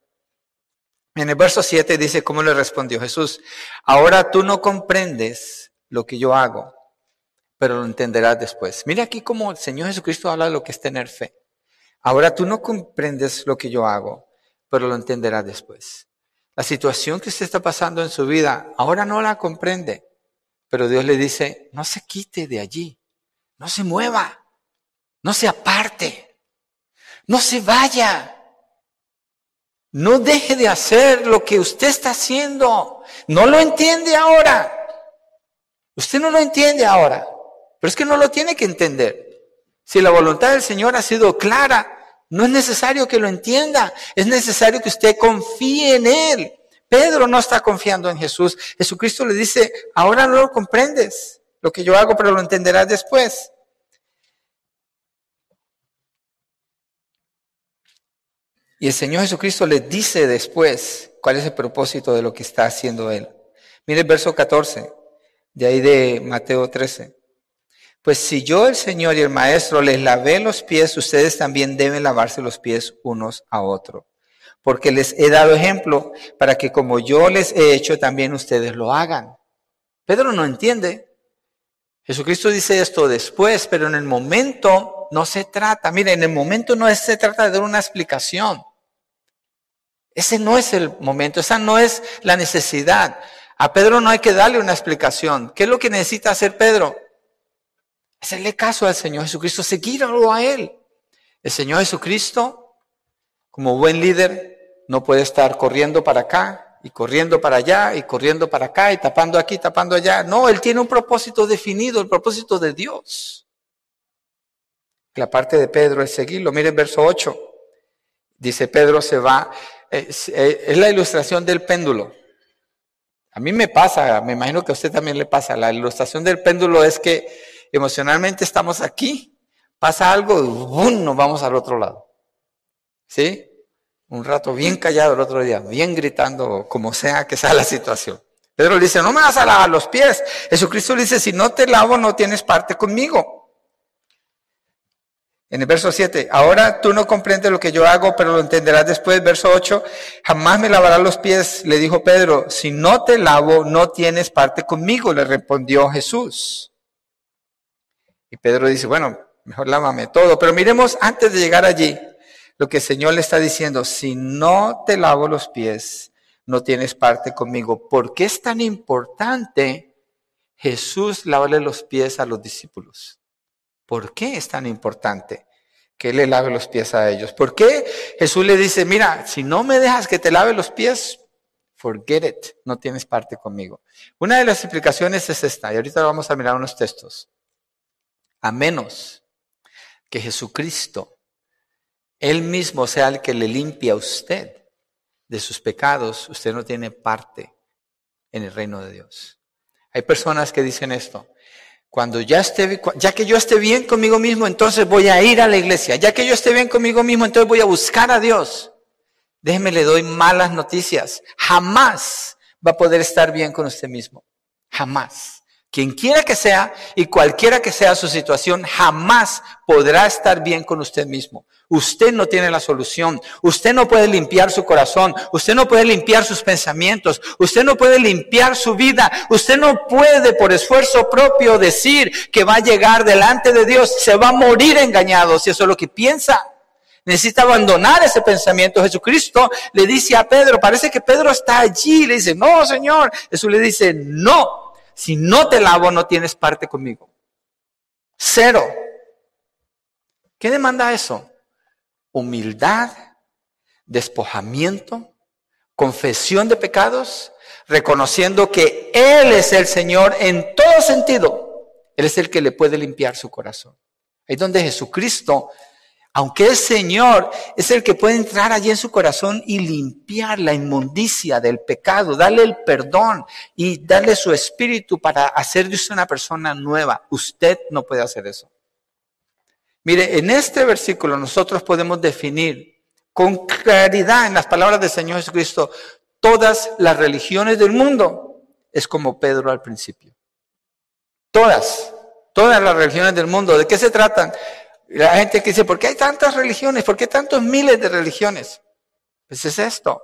En el verso 7 dice cómo le respondió Jesús, ahora tú no comprendes lo que yo hago, pero lo entenderás después. Mira aquí cómo el Señor Jesucristo habla de lo que es tener fe. Ahora tú no comprendes lo que yo hago, pero lo entenderá después. La situación que usted está pasando en su vida, ahora no la comprende, pero Dios le dice, no se quite de allí, no se mueva, no se aparte, no se vaya, no deje de hacer lo que usted está haciendo, no lo entiende ahora, usted no lo entiende ahora, pero es que no lo tiene que entender. Si la voluntad del Señor ha sido clara, no es necesario que lo entienda, es necesario que usted confíe en Él. Pedro no está confiando en Jesús. Jesucristo le dice, ahora no lo comprendes, lo que yo hago, pero lo entenderás después. Y el Señor Jesucristo le dice después cuál es el propósito de lo que está haciendo Él. Mire el verso 14, de ahí de Mateo 13. Pues si yo, el Señor y el Maestro, les lavé los pies, ustedes también deben lavarse los pies unos a otros. Porque les he dado ejemplo para que como yo les he hecho, también ustedes lo hagan. Pedro no entiende. Jesucristo dice esto después, pero en el momento no se trata. Mire, en el momento no se trata de dar una explicación. Ese no es el momento, esa no es la necesidad. A Pedro no hay que darle una explicación. ¿Qué es lo que necesita hacer Pedro? Hacerle caso al Señor Jesucristo, seguirlo a Él. El Señor Jesucristo, como buen líder, no puede estar corriendo para acá y corriendo para allá y corriendo para acá y tapando aquí, tapando allá. No, Él tiene un propósito definido, el propósito de Dios. La parte de Pedro es seguirlo. Miren verso 8. Dice Pedro se va, es, es la ilustración del péndulo. A mí me pasa, me imagino que a usted también le pasa. La ilustración del péndulo es que emocionalmente estamos aquí, pasa algo, ¡bum! nos vamos al otro lado. ¿Sí? Un rato bien callado el otro día, bien gritando, como sea que sea la situación. Pedro le dice, no me vas a lavar los pies. Jesucristo le dice, si no te lavo, no tienes parte conmigo. En el verso 7, ahora tú no comprendes lo que yo hago, pero lo entenderás después. Verso 8, jamás me lavarás los pies, le dijo Pedro, si no te lavo, no tienes parte conmigo, le respondió Jesús. Y Pedro dice, bueno, mejor lávame todo. Pero miremos antes de llegar allí lo que el Señor le está diciendo, si no te lavo los pies, no tienes parte conmigo. ¿Por qué es tan importante Jesús lavarle los pies a los discípulos? ¿Por qué es tan importante que Él le lave los pies a ellos? ¿Por qué Jesús le dice, mira, si no me dejas que te lave los pies, forget it, no tienes parte conmigo? Una de las explicaciones es esta, y ahorita vamos a mirar unos textos a menos que Jesucristo, Él mismo sea el que le limpie a usted de sus pecados, usted no tiene parte en el reino de Dios. Hay personas que dicen esto. Cuando ya esté, ya que yo esté bien conmigo mismo, entonces voy a ir a la iglesia. Ya que yo esté bien conmigo mismo, entonces voy a buscar a Dios. Déjeme, le doy malas noticias. Jamás va a poder estar bien con usted mismo. Jamás. Quien quiera que sea y cualquiera que sea su situación, jamás podrá estar bien con usted mismo. Usted no tiene la solución. Usted no puede limpiar su corazón. Usted no puede limpiar sus pensamientos. Usted no puede limpiar su vida. Usted no puede por esfuerzo propio decir que va a llegar delante de Dios. Se va a morir engañado si eso es lo que piensa. Necesita abandonar ese pensamiento. Jesucristo le dice a Pedro, parece que Pedro está allí. Le dice, no, Señor. Jesús le dice, no si no te lavo, no tienes parte conmigo. Cero. ¿Qué demanda eso? Humildad, despojamiento, confesión de pecados, reconociendo que Él es el Señor en todo sentido. Él es el que le puede limpiar su corazón. Ahí es donde Jesucristo aunque el Señor es el que puede entrar allí en su corazón y limpiar la inmundicia del pecado, darle el perdón y darle su espíritu para hacer de usted una persona nueva. Usted no puede hacer eso. Mire, en este versículo nosotros podemos definir con claridad en las palabras del Señor Jesucristo todas las religiones del mundo. Es como Pedro al principio. Todas, todas las religiones del mundo. ¿De qué se tratan? La gente que dice, ¿por qué hay tantas religiones? ¿Por qué tantos miles de religiones? Pues es esto.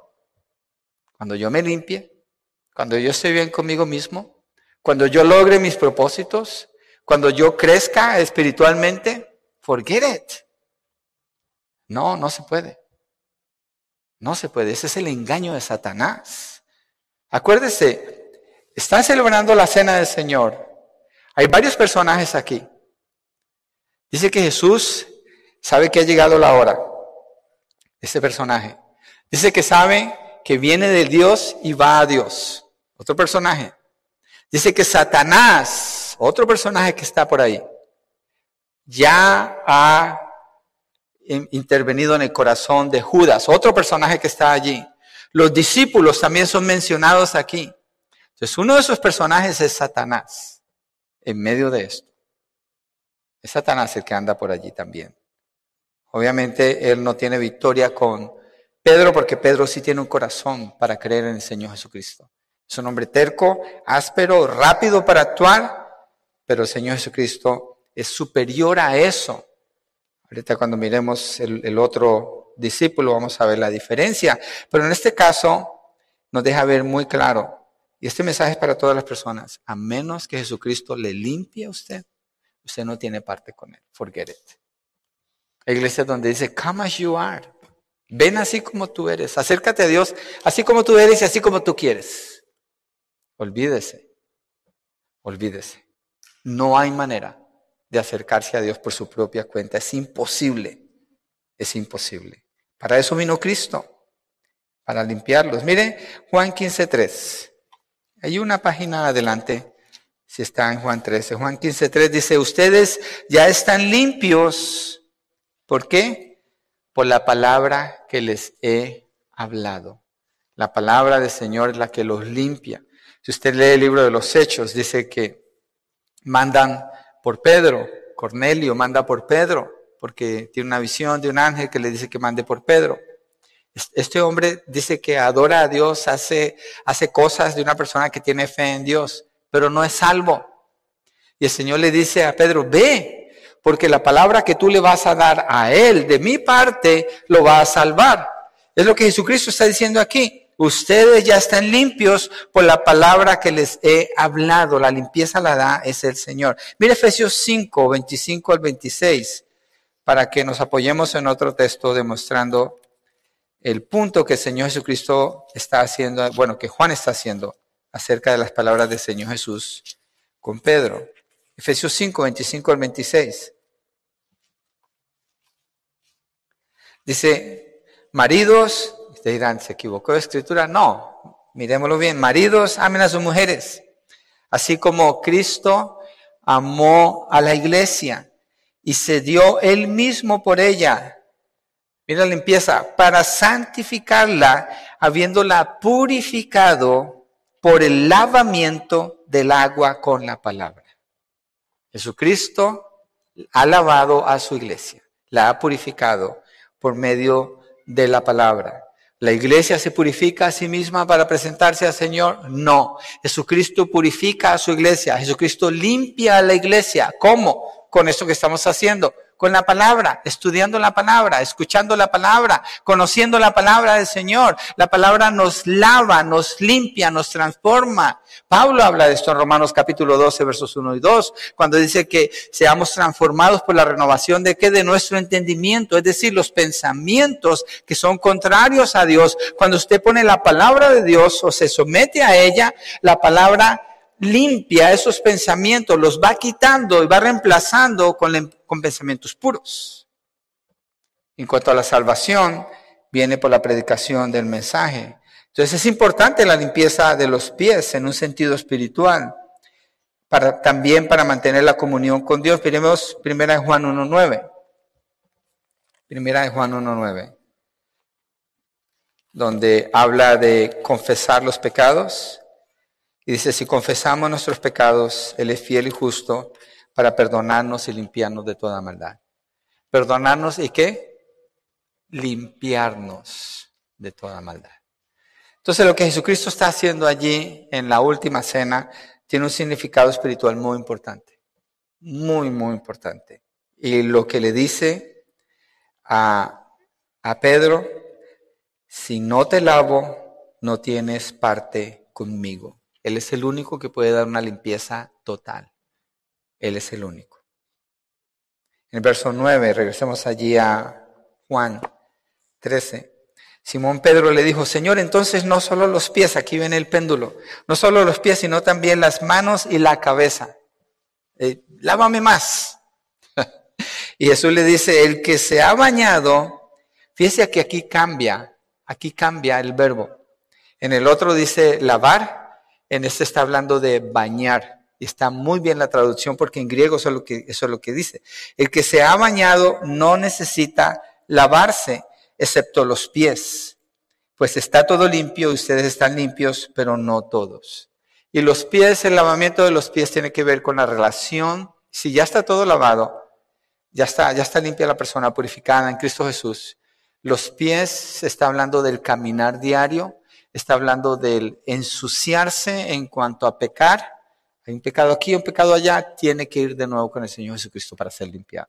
Cuando yo me limpie, cuando yo esté bien conmigo mismo, cuando yo logre mis propósitos, cuando yo crezca espiritualmente, forget it. No, no se puede. No se puede. Ese es el engaño de Satanás. Acuérdese, están celebrando la cena del Señor. Hay varios personajes aquí. Dice que Jesús sabe que ha llegado la hora. Este personaje. Dice que sabe que viene de Dios y va a Dios. Otro personaje. Dice que Satanás, otro personaje que está por ahí, ya ha intervenido en el corazón de Judas, otro personaje que está allí. Los discípulos también son mencionados aquí. Entonces, uno de esos personajes es Satanás, en medio de esto. Es Satanás el que anda por allí también. Obviamente, él no tiene victoria con Pedro porque Pedro sí tiene un corazón para creer en el Señor Jesucristo. Es un hombre terco, áspero, rápido para actuar, pero el Señor Jesucristo es superior a eso. Ahorita cuando miremos el, otro discípulo vamos a ver la diferencia. Pero en este caso nos deja ver muy claro, y este mensaje es para todas las personas, a menos que Jesucristo le limpie a usted, usted no tiene parte con él. Forget it. La iglesia donde dice, come as you are. Ven así como tú eres. Acércate a Dios así como tú eres y así como tú quieres. Olvídese. Olvídese. No hay manera de acercarse a Dios por su propia cuenta. Es imposible. Es imposible. Para eso vino Cristo. Para limpiarlos. Mire Juan 15.3. Hay una página adelante. Si está en Juan 13. Juan 15.3 dice, ustedes ya están limpios. ¿Por qué? por la palabra que les he hablado. La palabra del Señor es la que los limpia. Si usted lee el libro de los Hechos, dice que mandan por Pedro, Cornelio manda por Pedro, porque tiene una visión de un ángel que le dice que mande por Pedro. Este hombre dice que adora a Dios, hace, hace cosas de una persona que tiene fe en Dios, pero no es salvo. Y el Señor le dice a Pedro, ve, porque la palabra que tú le vas a dar a él de mi parte lo va a salvar. Es lo que Jesucristo está diciendo aquí. Ustedes ya están limpios por la palabra que les he hablado. La limpieza la da es el Señor. Mire Efesios 5, 25 al 26, para que nos apoyemos en otro texto demostrando el punto que el Señor Jesucristo está haciendo, bueno, que Juan está haciendo acerca de las palabras del Señor Jesús con Pedro. Efesios 5, 25 al 26. Dice, maridos, ustedes dirán, ¿se equivocó de escritura? No, miremoslo bien, maridos amen a sus mujeres, así como Cristo amó a la iglesia y se dio él mismo por ella. Mira la limpieza, para santificarla, habiéndola purificado por el lavamiento del agua con la palabra. Jesucristo ha lavado a su iglesia, la ha purificado por medio de la palabra. ¿La iglesia se purifica a sí misma para presentarse al Señor? No. Jesucristo purifica a su iglesia. Jesucristo limpia a la iglesia. ¿Cómo? Con esto que estamos haciendo con la palabra, estudiando la palabra, escuchando la palabra, conociendo la palabra del Señor. La palabra nos lava, nos limpia, nos transforma. Pablo habla de esto en Romanos capítulo 12, versos 1 y 2, cuando dice que seamos transformados por la renovación de qué? De nuestro entendimiento, es decir, los pensamientos que son contrarios a Dios. Cuando usted pone la palabra de Dios o se somete a ella, la palabra limpia esos pensamientos, los va quitando y va reemplazando con, con pensamientos puros. En cuanto a la salvación, viene por la predicación del mensaje. Entonces es importante la limpieza de los pies en un sentido espiritual, para, también para mantener la comunión con Dios. Primero, primera de Juan 1.9. Primera de Juan 1.9, donde habla de confesar los pecados y dice, si confesamos nuestros pecados, Él es fiel y justo para perdonarnos y limpiarnos de toda maldad. Perdonarnos y qué? Limpiarnos de toda maldad. Entonces lo que Jesucristo está haciendo allí en la última cena tiene un significado espiritual muy importante. Muy, muy importante. Y lo que le dice a, a Pedro, si no te lavo, no tienes parte conmigo. Él es el único que puede dar una limpieza total. Él es el único. En el verso 9, regresemos allí a Juan 13. Simón Pedro le dijo, Señor, entonces no solo los pies, aquí viene el péndulo, no solo los pies, sino también las manos y la cabeza. Eh, lávame más. y Jesús le dice, el que se ha bañado, fíjese que aquí cambia, aquí cambia el verbo. En el otro dice lavar, en este está hablando de bañar. y está muy bien la traducción porque en griego eso es lo que, eso es lo que dice. El que se ha bañado no necesita lavarse, excepto los pies, pues está todo limpio, ustedes están limpios, pero no todos. Y los pies, el lavamiento de los pies tiene que ver con la relación. Si ya está todo lavado, ya está, ya está limpia la persona purificada en Cristo Jesús. Los pies se está hablando del caminar diario, está hablando del ensuciarse en cuanto a pecar. Hay un pecado aquí, un pecado allá, tiene que ir de nuevo con el Señor Jesucristo para ser limpiado,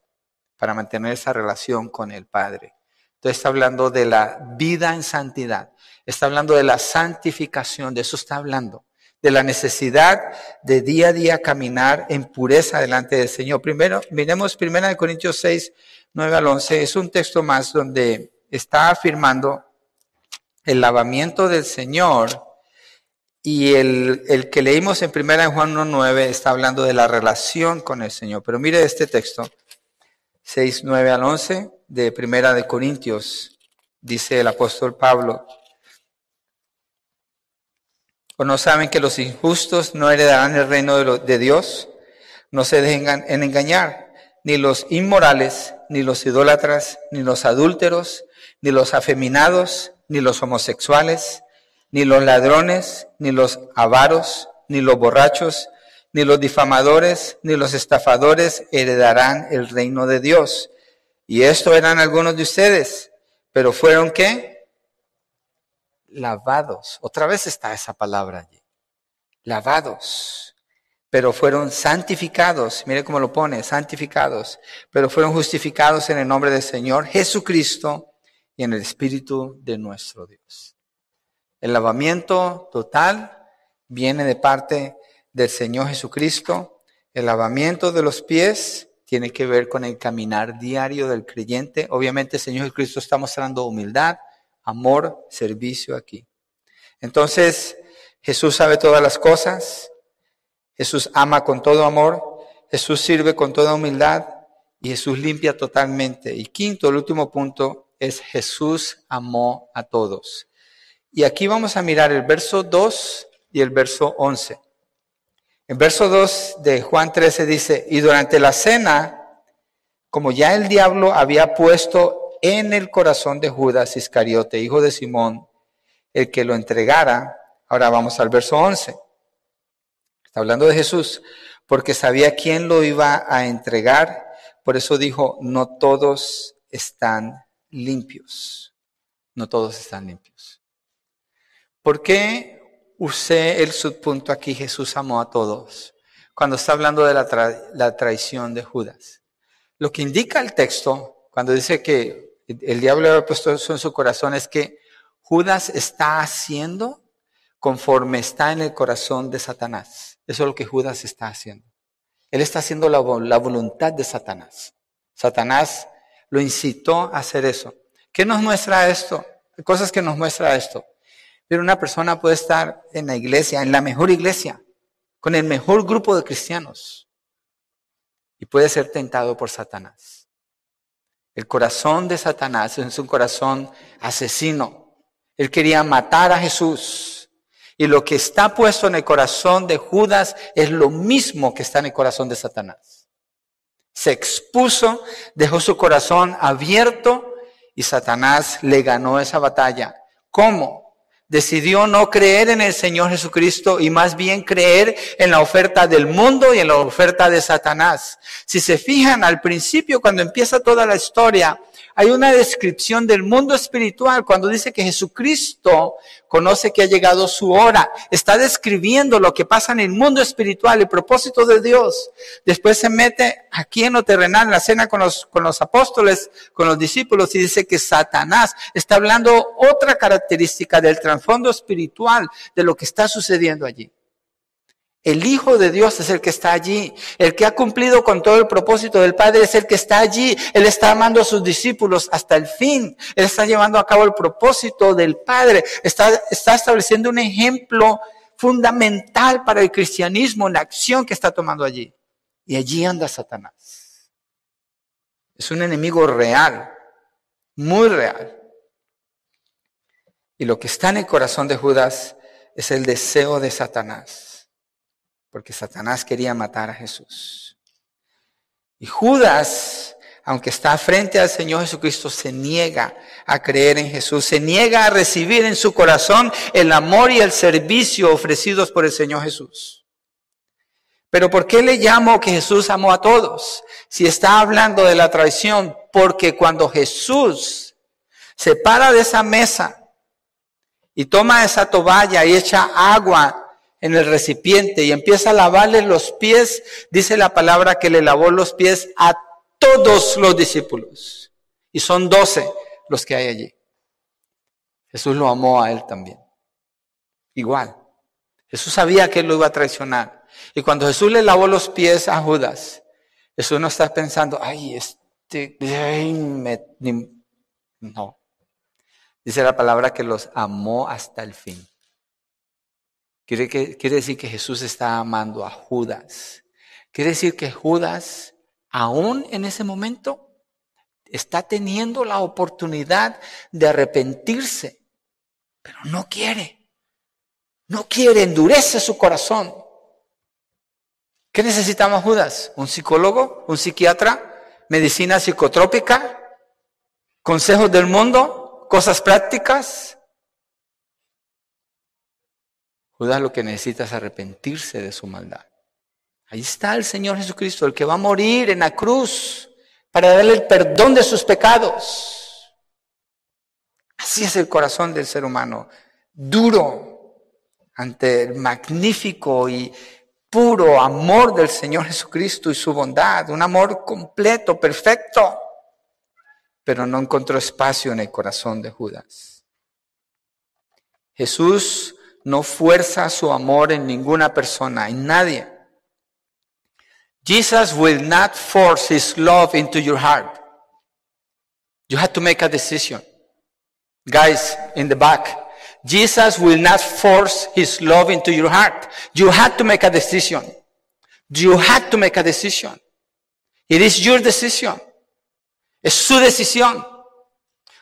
para mantener esa relación con el Padre. Entonces está hablando de la vida en santidad, está hablando de la santificación, de eso está hablando, de la necesidad de día a día caminar en pureza delante del Señor. Primero, miremos 1 Corintios 6, 9 al 11, es un texto más donde está afirmando el lavamiento del Señor y el, el, que leímos en primera en Juan 1.9 está hablando de la relación con el Señor. Pero mire este texto, 6, 9 al 11 de primera de Corintios, dice el apóstol Pablo. ¿O no saben que los injustos no heredarán el reino de, de Dios? No se dejen en engañar, ni los inmorales, ni los idólatras, ni los adúlteros, ni los afeminados, ni los homosexuales, ni los ladrones, ni los avaros, ni los borrachos, ni los difamadores, ni los estafadores heredarán el reino de Dios. Y esto eran algunos de ustedes, pero fueron qué? Lavados. Otra vez está esa palabra allí. Lavados. Pero fueron santificados. Mire cómo lo pone, santificados. Pero fueron justificados en el nombre del Señor Jesucristo y en el Espíritu de nuestro Dios. El lavamiento total viene de parte del Señor Jesucristo. El lavamiento de los pies tiene que ver con el caminar diario del creyente. Obviamente el Señor Jesucristo está mostrando humildad, amor, servicio aquí. Entonces, Jesús sabe todas las cosas. Jesús ama con todo amor. Jesús sirve con toda humildad y Jesús limpia totalmente. Y quinto, el último punto es Jesús amó a todos. Y aquí vamos a mirar el verso 2 y el verso 11. El verso 2 de Juan 13 dice, y durante la cena, como ya el diablo había puesto en el corazón de Judas Iscariote, hijo de Simón, el que lo entregara, ahora vamos al verso 11. Está hablando de Jesús, porque sabía quién lo iba a entregar, por eso dijo, no todos están limpios. No todos están limpios. ¿Por qué usé el subpunto aquí Jesús amó a todos? Cuando está hablando de la, traición de Judas. Lo que indica el texto, cuando dice que el diablo había puesto eso en su corazón, es que Judas está haciendo conforme está en el corazón de Satanás. Eso es lo que Judas está haciendo. Él está haciendo la, la voluntad de Satanás. Satanás lo incitó a hacer eso. ¿Qué nos muestra esto? Cosas que nos muestra esto. Pero una persona puede estar en la iglesia, en la mejor iglesia, con el mejor grupo de cristianos, y puede ser tentado por Satanás. El corazón de Satanás es un corazón asesino. Él quería matar a Jesús. Y lo que está puesto en el corazón de Judas es lo mismo que está en el corazón de Satanás. Se expuso, dejó su corazón abierto y Satanás le ganó esa batalla. ¿Cómo? decidió no creer en el Señor Jesucristo y más bien creer en la oferta del mundo y en la oferta de Satanás. Si se fijan al principio, cuando empieza toda la historia, hay una descripción del mundo espiritual cuando dice que Jesucristo conoce que ha llegado su hora. Está describiendo lo que pasa en el mundo espiritual, el propósito de Dios. Después se mete aquí en lo terrenal, en la cena con los, con los apóstoles, con los discípulos, y dice que Satanás está hablando otra característica del trasfondo espiritual de lo que está sucediendo allí. El Hijo de Dios es el que está allí. El que ha cumplido con todo el propósito del Padre es el que está allí. Él está amando a sus discípulos hasta el fin. Él está llevando a cabo el propósito del Padre. Está, está estableciendo un ejemplo fundamental para el cristianismo la acción que está tomando allí. Y allí anda Satanás. Es un enemigo real, muy real. Y lo que está en el corazón de Judas es el deseo de Satanás porque Satanás quería matar a Jesús. Y Judas, aunque está frente al Señor Jesucristo, se niega a creer en Jesús, se niega a recibir en su corazón el amor y el servicio ofrecidos por el Señor Jesús. Pero ¿por qué le llamo que Jesús amó a todos? Si está hablando de la traición, porque cuando Jesús se para de esa mesa y toma esa toalla y echa agua en el recipiente y empieza a lavarle los pies, dice la palabra que le lavó los pies a todos los discípulos. Y son doce los que hay allí. Jesús lo amó a él también. Igual. Jesús sabía que él lo iba a traicionar. Y cuando Jesús le lavó los pies a Judas, Jesús no está pensando, ay, este, no. Dice la palabra que los amó hasta el fin. Quiere, que, quiere decir que Jesús está amando a Judas. Quiere decir que Judas, aún en ese momento, está teniendo la oportunidad de arrepentirse, pero no quiere. No quiere, endurece su corazón. ¿Qué necesitamos Judas? ¿Un psicólogo? ¿Un psiquiatra? ¿Medicina psicotrópica? ¿Consejos del mundo? cosas prácticas. Judas lo que necesita es arrepentirse de su maldad. Ahí está el Señor Jesucristo, el que va a morir en la cruz para darle el perdón de sus pecados. Así es el corazón del ser humano, duro ante el magnífico y puro amor del Señor Jesucristo y su bondad, un amor completo, perfecto pero no encontró espacio en el corazón de Judas. Jesús no fuerza su amor en ninguna persona, en nadie. Jesus will not force his love into your heart. You have to make a decision. Guys in the back, Jesus will not force his love into your heart. You have to make a decision. You have to make a decision. It is your decision. Es su decisión.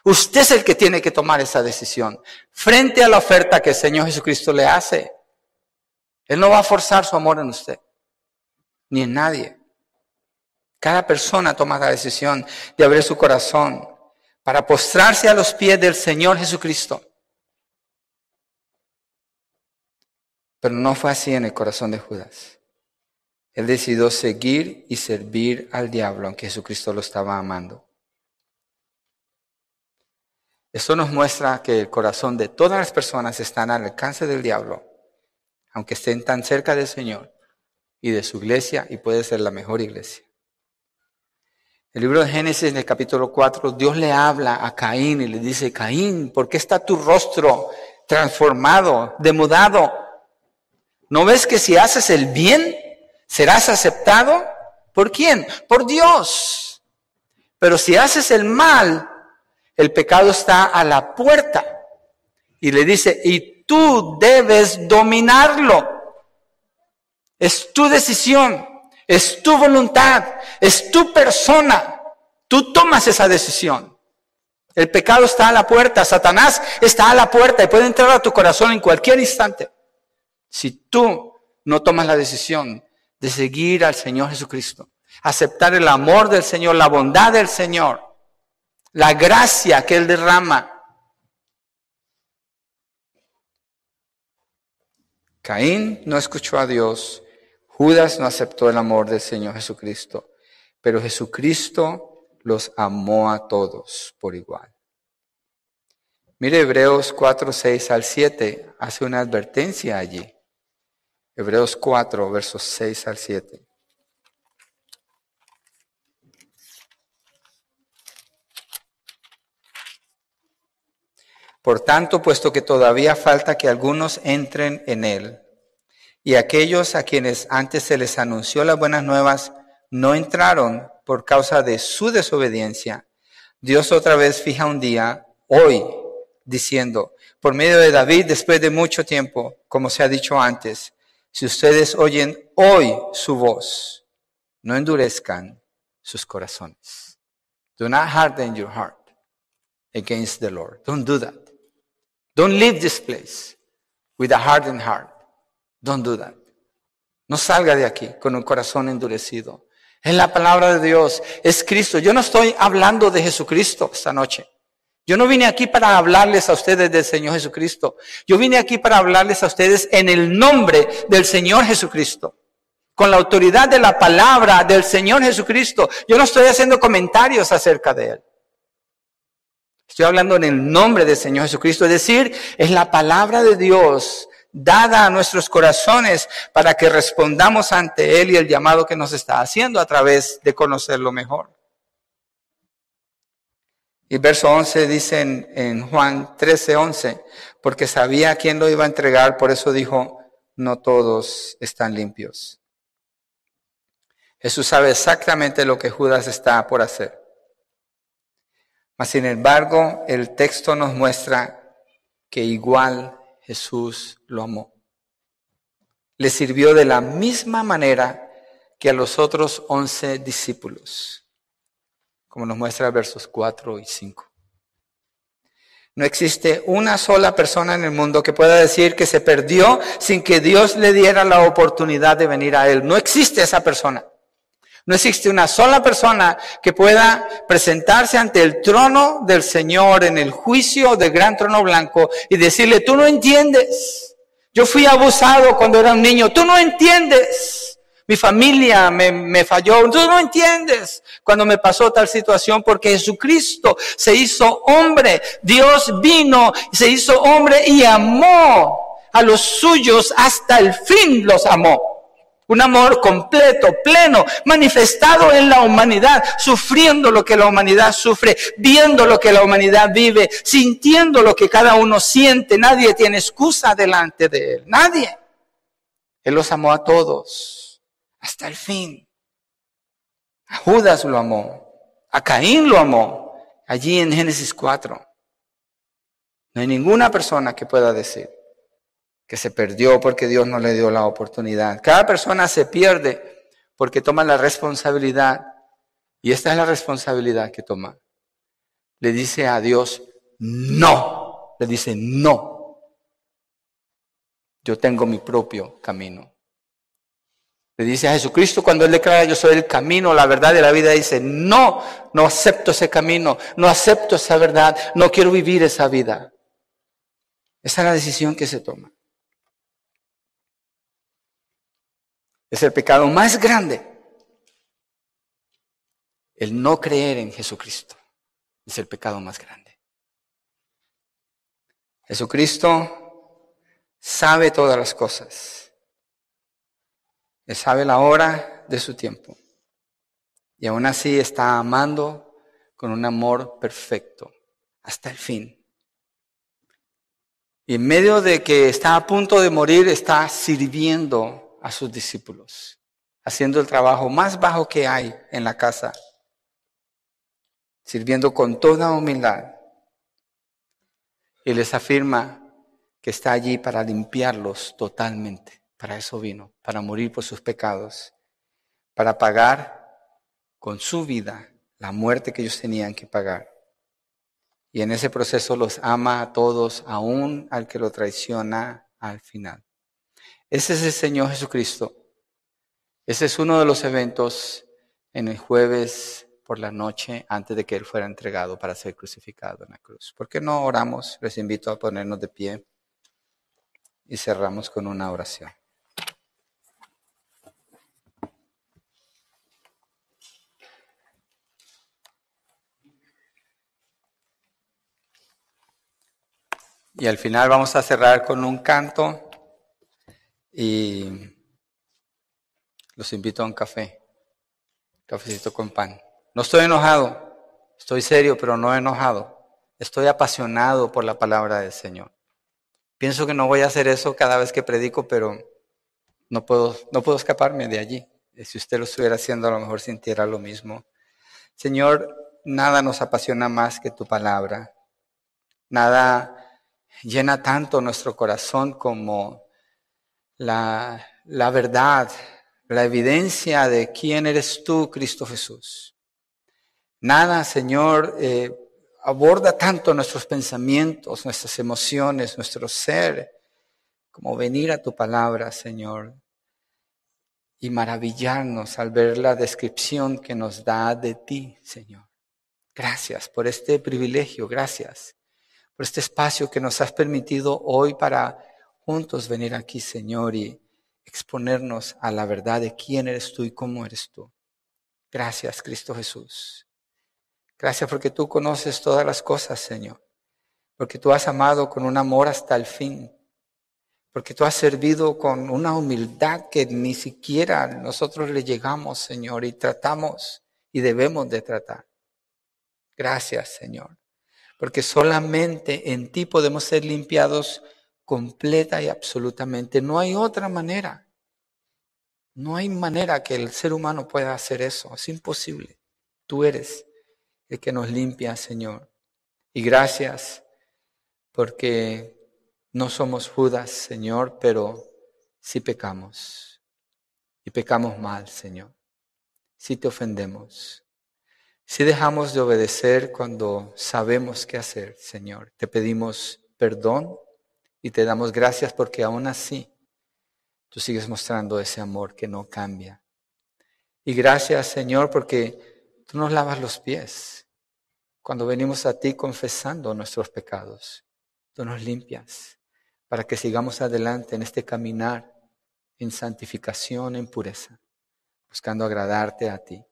Usted es el que tiene que tomar esa decisión frente a la oferta que el Señor Jesucristo le hace. Él no va a forzar su amor en usted, ni en nadie. Cada persona toma la decisión de abrir su corazón para postrarse a los pies del Señor Jesucristo. Pero no fue así en el corazón de Judas. Él decidió seguir y servir al diablo, aunque Jesucristo lo estaba amando. Esto nos muestra que el corazón de todas las personas está al alcance del diablo, aunque estén tan cerca del Señor y de su iglesia, y puede ser la mejor iglesia. El libro de Génesis, en el capítulo 4, Dios le habla a Caín y le dice, Caín, ¿por qué está tu rostro transformado, demudado? ¿No ves que si haces el bien, serás aceptado? ¿Por quién? Por Dios. Pero si haces el mal, el pecado está a la puerta. Y le dice, y tú debes dominarlo. Es tu decisión, es tu voluntad, es tu persona. Tú tomas esa decisión. El pecado está a la puerta, Satanás está a la puerta y puede entrar a tu corazón en cualquier instante. Si tú no tomas la decisión de seguir al Señor Jesucristo, aceptar el amor del Señor, la bondad del Señor, la gracia que Él derrama. Caín no escuchó a Dios, Judas no aceptó el amor del Señor Jesucristo, pero Jesucristo los amó a todos por igual. Mire Hebreos 4, 6 al 7, hace una advertencia allí. Hebreos 4, versos 6 al 7. Por tanto, puesto que todavía falta que algunos entren en él, y aquellos a quienes antes se les anunció las buenas nuevas no entraron por causa de su desobediencia, Dios otra vez fija un día, hoy, diciendo, por medio de David, después de mucho tiempo, como se ha dicho antes, si ustedes oyen hoy su voz, no endurezcan sus corazones. Do not harden your heart against the Lord. Don't do that. Don't leave this place with a hardened heart. Don't do that. No salga de aquí con un corazón endurecido. Es la palabra de Dios, es Cristo. Yo no estoy hablando de Jesucristo esta noche. Yo no vine aquí para hablarles a ustedes del Señor Jesucristo. Yo vine aquí para hablarles a ustedes en el nombre del Señor Jesucristo. Con la autoridad de la palabra del Señor Jesucristo. Yo no estoy haciendo comentarios acerca de Él. Estoy hablando en el nombre del Señor Jesucristo. Es decir, es la palabra de Dios dada a nuestros corazones para que respondamos ante Él y el llamado que nos está haciendo a través de conocerlo mejor. Y verso 11 dice en, Juan 13, 11, porque sabía a quién lo iba a entregar, por eso dijo, no todos están limpios. Jesús sabe exactamente lo que Judas está por hacer. Mas, sin embargo, el texto nos muestra que igual Jesús lo amó. Le sirvió de la misma manera que a los otros once discípulos, como nos muestra versos 4 y 5. No existe una sola persona en el mundo que pueda decir que se perdió sin que Dios le diera la oportunidad de venir a Él. No existe esa persona. No existe una sola persona que pueda presentarse ante el trono del Señor en el juicio del gran trono blanco y decirle, tú no entiendes. Yo fui abusado cuando era un niño. Tú no entiendes. Mi familia me, me, falló. Tú no entiendes cuando me pasó tal situación porque Jesucristo se hizo hombre. Dios vino, se hizo hombre y amó a los suyos hasta el fin los amó. Un amor completo, pleno, manifestado en la humanidad, sufriendo lo que la humanidad sufre, viendo lo que la humanidad vive, sintiendo lo que cada uno siente. Nadie tiene excusa delante de Él. Nadie. Él los amó a todos, hasta el fin. A Judas lo amó, a Caín lo amó, allí en Génesis 4. No hay ninguna persona que pueda decir que se perdió porque Dios no le dio la oportunidad. Cada persona se pierde porque toma la responsabilidad, y esta es la responsabilidad que toma. Le dice a Dios, no, le dice, no, yo tengo mi propio camino. Le dice a Jesucristo cuando Él declara yo soy el camino, la verdad de la vida, dice, no, no acepto ese camino, no acepto esa verdad, no quiero vivir esa vida. Esa es la decisión que se toma. Es el pecado más grande. El no creer en Jesucristo es el pecado más grande. Jesucristo sabe todas las cosas. Él sabe la hora de su tiempo. Y aún así está amando con un amor perfecto hasta el fin. Y en medio de que está a punto de morir, está sirviendo a sus discípulos, haciendo el trabajo más bajo que hay en la casa, sirviendo con toda humildad. Y les afirma que está allí para limpiarlos totalmente. Para eso vino, para morir por sus pecados, para pagar con su vida la muerte que ellos tenían que pagar. Y en ese proceso los ama a todos, aún al que lo traiciona al final. Ese es el Señor Jesucristo. Ese es uno de los eventos en el jueves por la noche antes de que Él fuera entregado para ser crucificado en la cruz. ¿Por qué no oramos? Les invito a ponernos de pie y cerramos con una oración. Y al final vamos a cerrar con un canto y los invito a un café, cafecito con pan. No estoy enojado, estoy serio, pero no enojado. Estoy apasionado por la palabra del Señor. Pienso que no voy a hacer eso cada vez que predico, pero no puedo, no puedo escaparme de allí. Si usted lo estuviera haciendo, a lo mejor sintiera lo mismo. Señor, nada nos apasiona más que tu palabra. Nada llena tanto nuestro corazón como la, la verdad, la evidencia de quién eres tú, Cristo Jesús. Nada, Señor, eh, aborda tanto nuestros pensamientos, nuestras emociones, nuestro ser, como venir a tu palabra, Señor. y maravillarnos al ver la descripción que nos da de ti, Señor. Gracias por este privilegio, gracias por este espacio que nos has permitido hoy para juntos venir aquí, Señor, y exponernos a la verdad de quién eres tú y cómo eres tú. Gracias, Cristo Jesús. Gracias porque tú conoces todas las cosas, Señor. Porque tú has amado con un amor hasta el fin porque tú has servido con una humildad que ni siquiera nosotros le llegamos, Señor, y tratamos y debemos de tratar. Gracias, Señor, porque solamente en ti podemos ser limpiados completa y absolutamente. No hay otra manera. No hay manera que el ser humano pueda hacer eso. Es imposible. Tú eres el que nos limpia, Señor. Y gracias porque no somos Judas, Señor, pero sí pecamos. Y pecamos mal, Señor. Sí te ofendemos. Sí dejamos de obedecer cuando sabemos qué hacer, Señor. Te pedimos perdón y te damos gracias porque aún así tú sigues mostrando ese amor que no cambia. Y gracias, Señor, porque tú nos lavas los pies cuando venimos a ti confesando nuestros pecados. Tú nos limpias para que sigamos adelante en este caminar en santificación, en pureza, buscando agradarte a ti.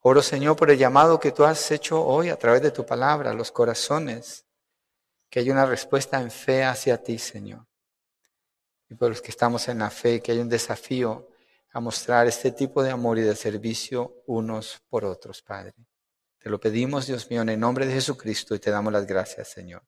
Oro, Señor, por el llamado que tú has hecho hoy a través de tu palabra, los corazones, que haya una respuesta en fe hacia ti, Señor. Y por los que estamos en la fe, que haya un desafío a mostrar este tipo de amor y de servicio unos por otros, Padre. Te lo pedimos, Dios mío, en el nombre de Jesucristo y te damos las gracias, Señor.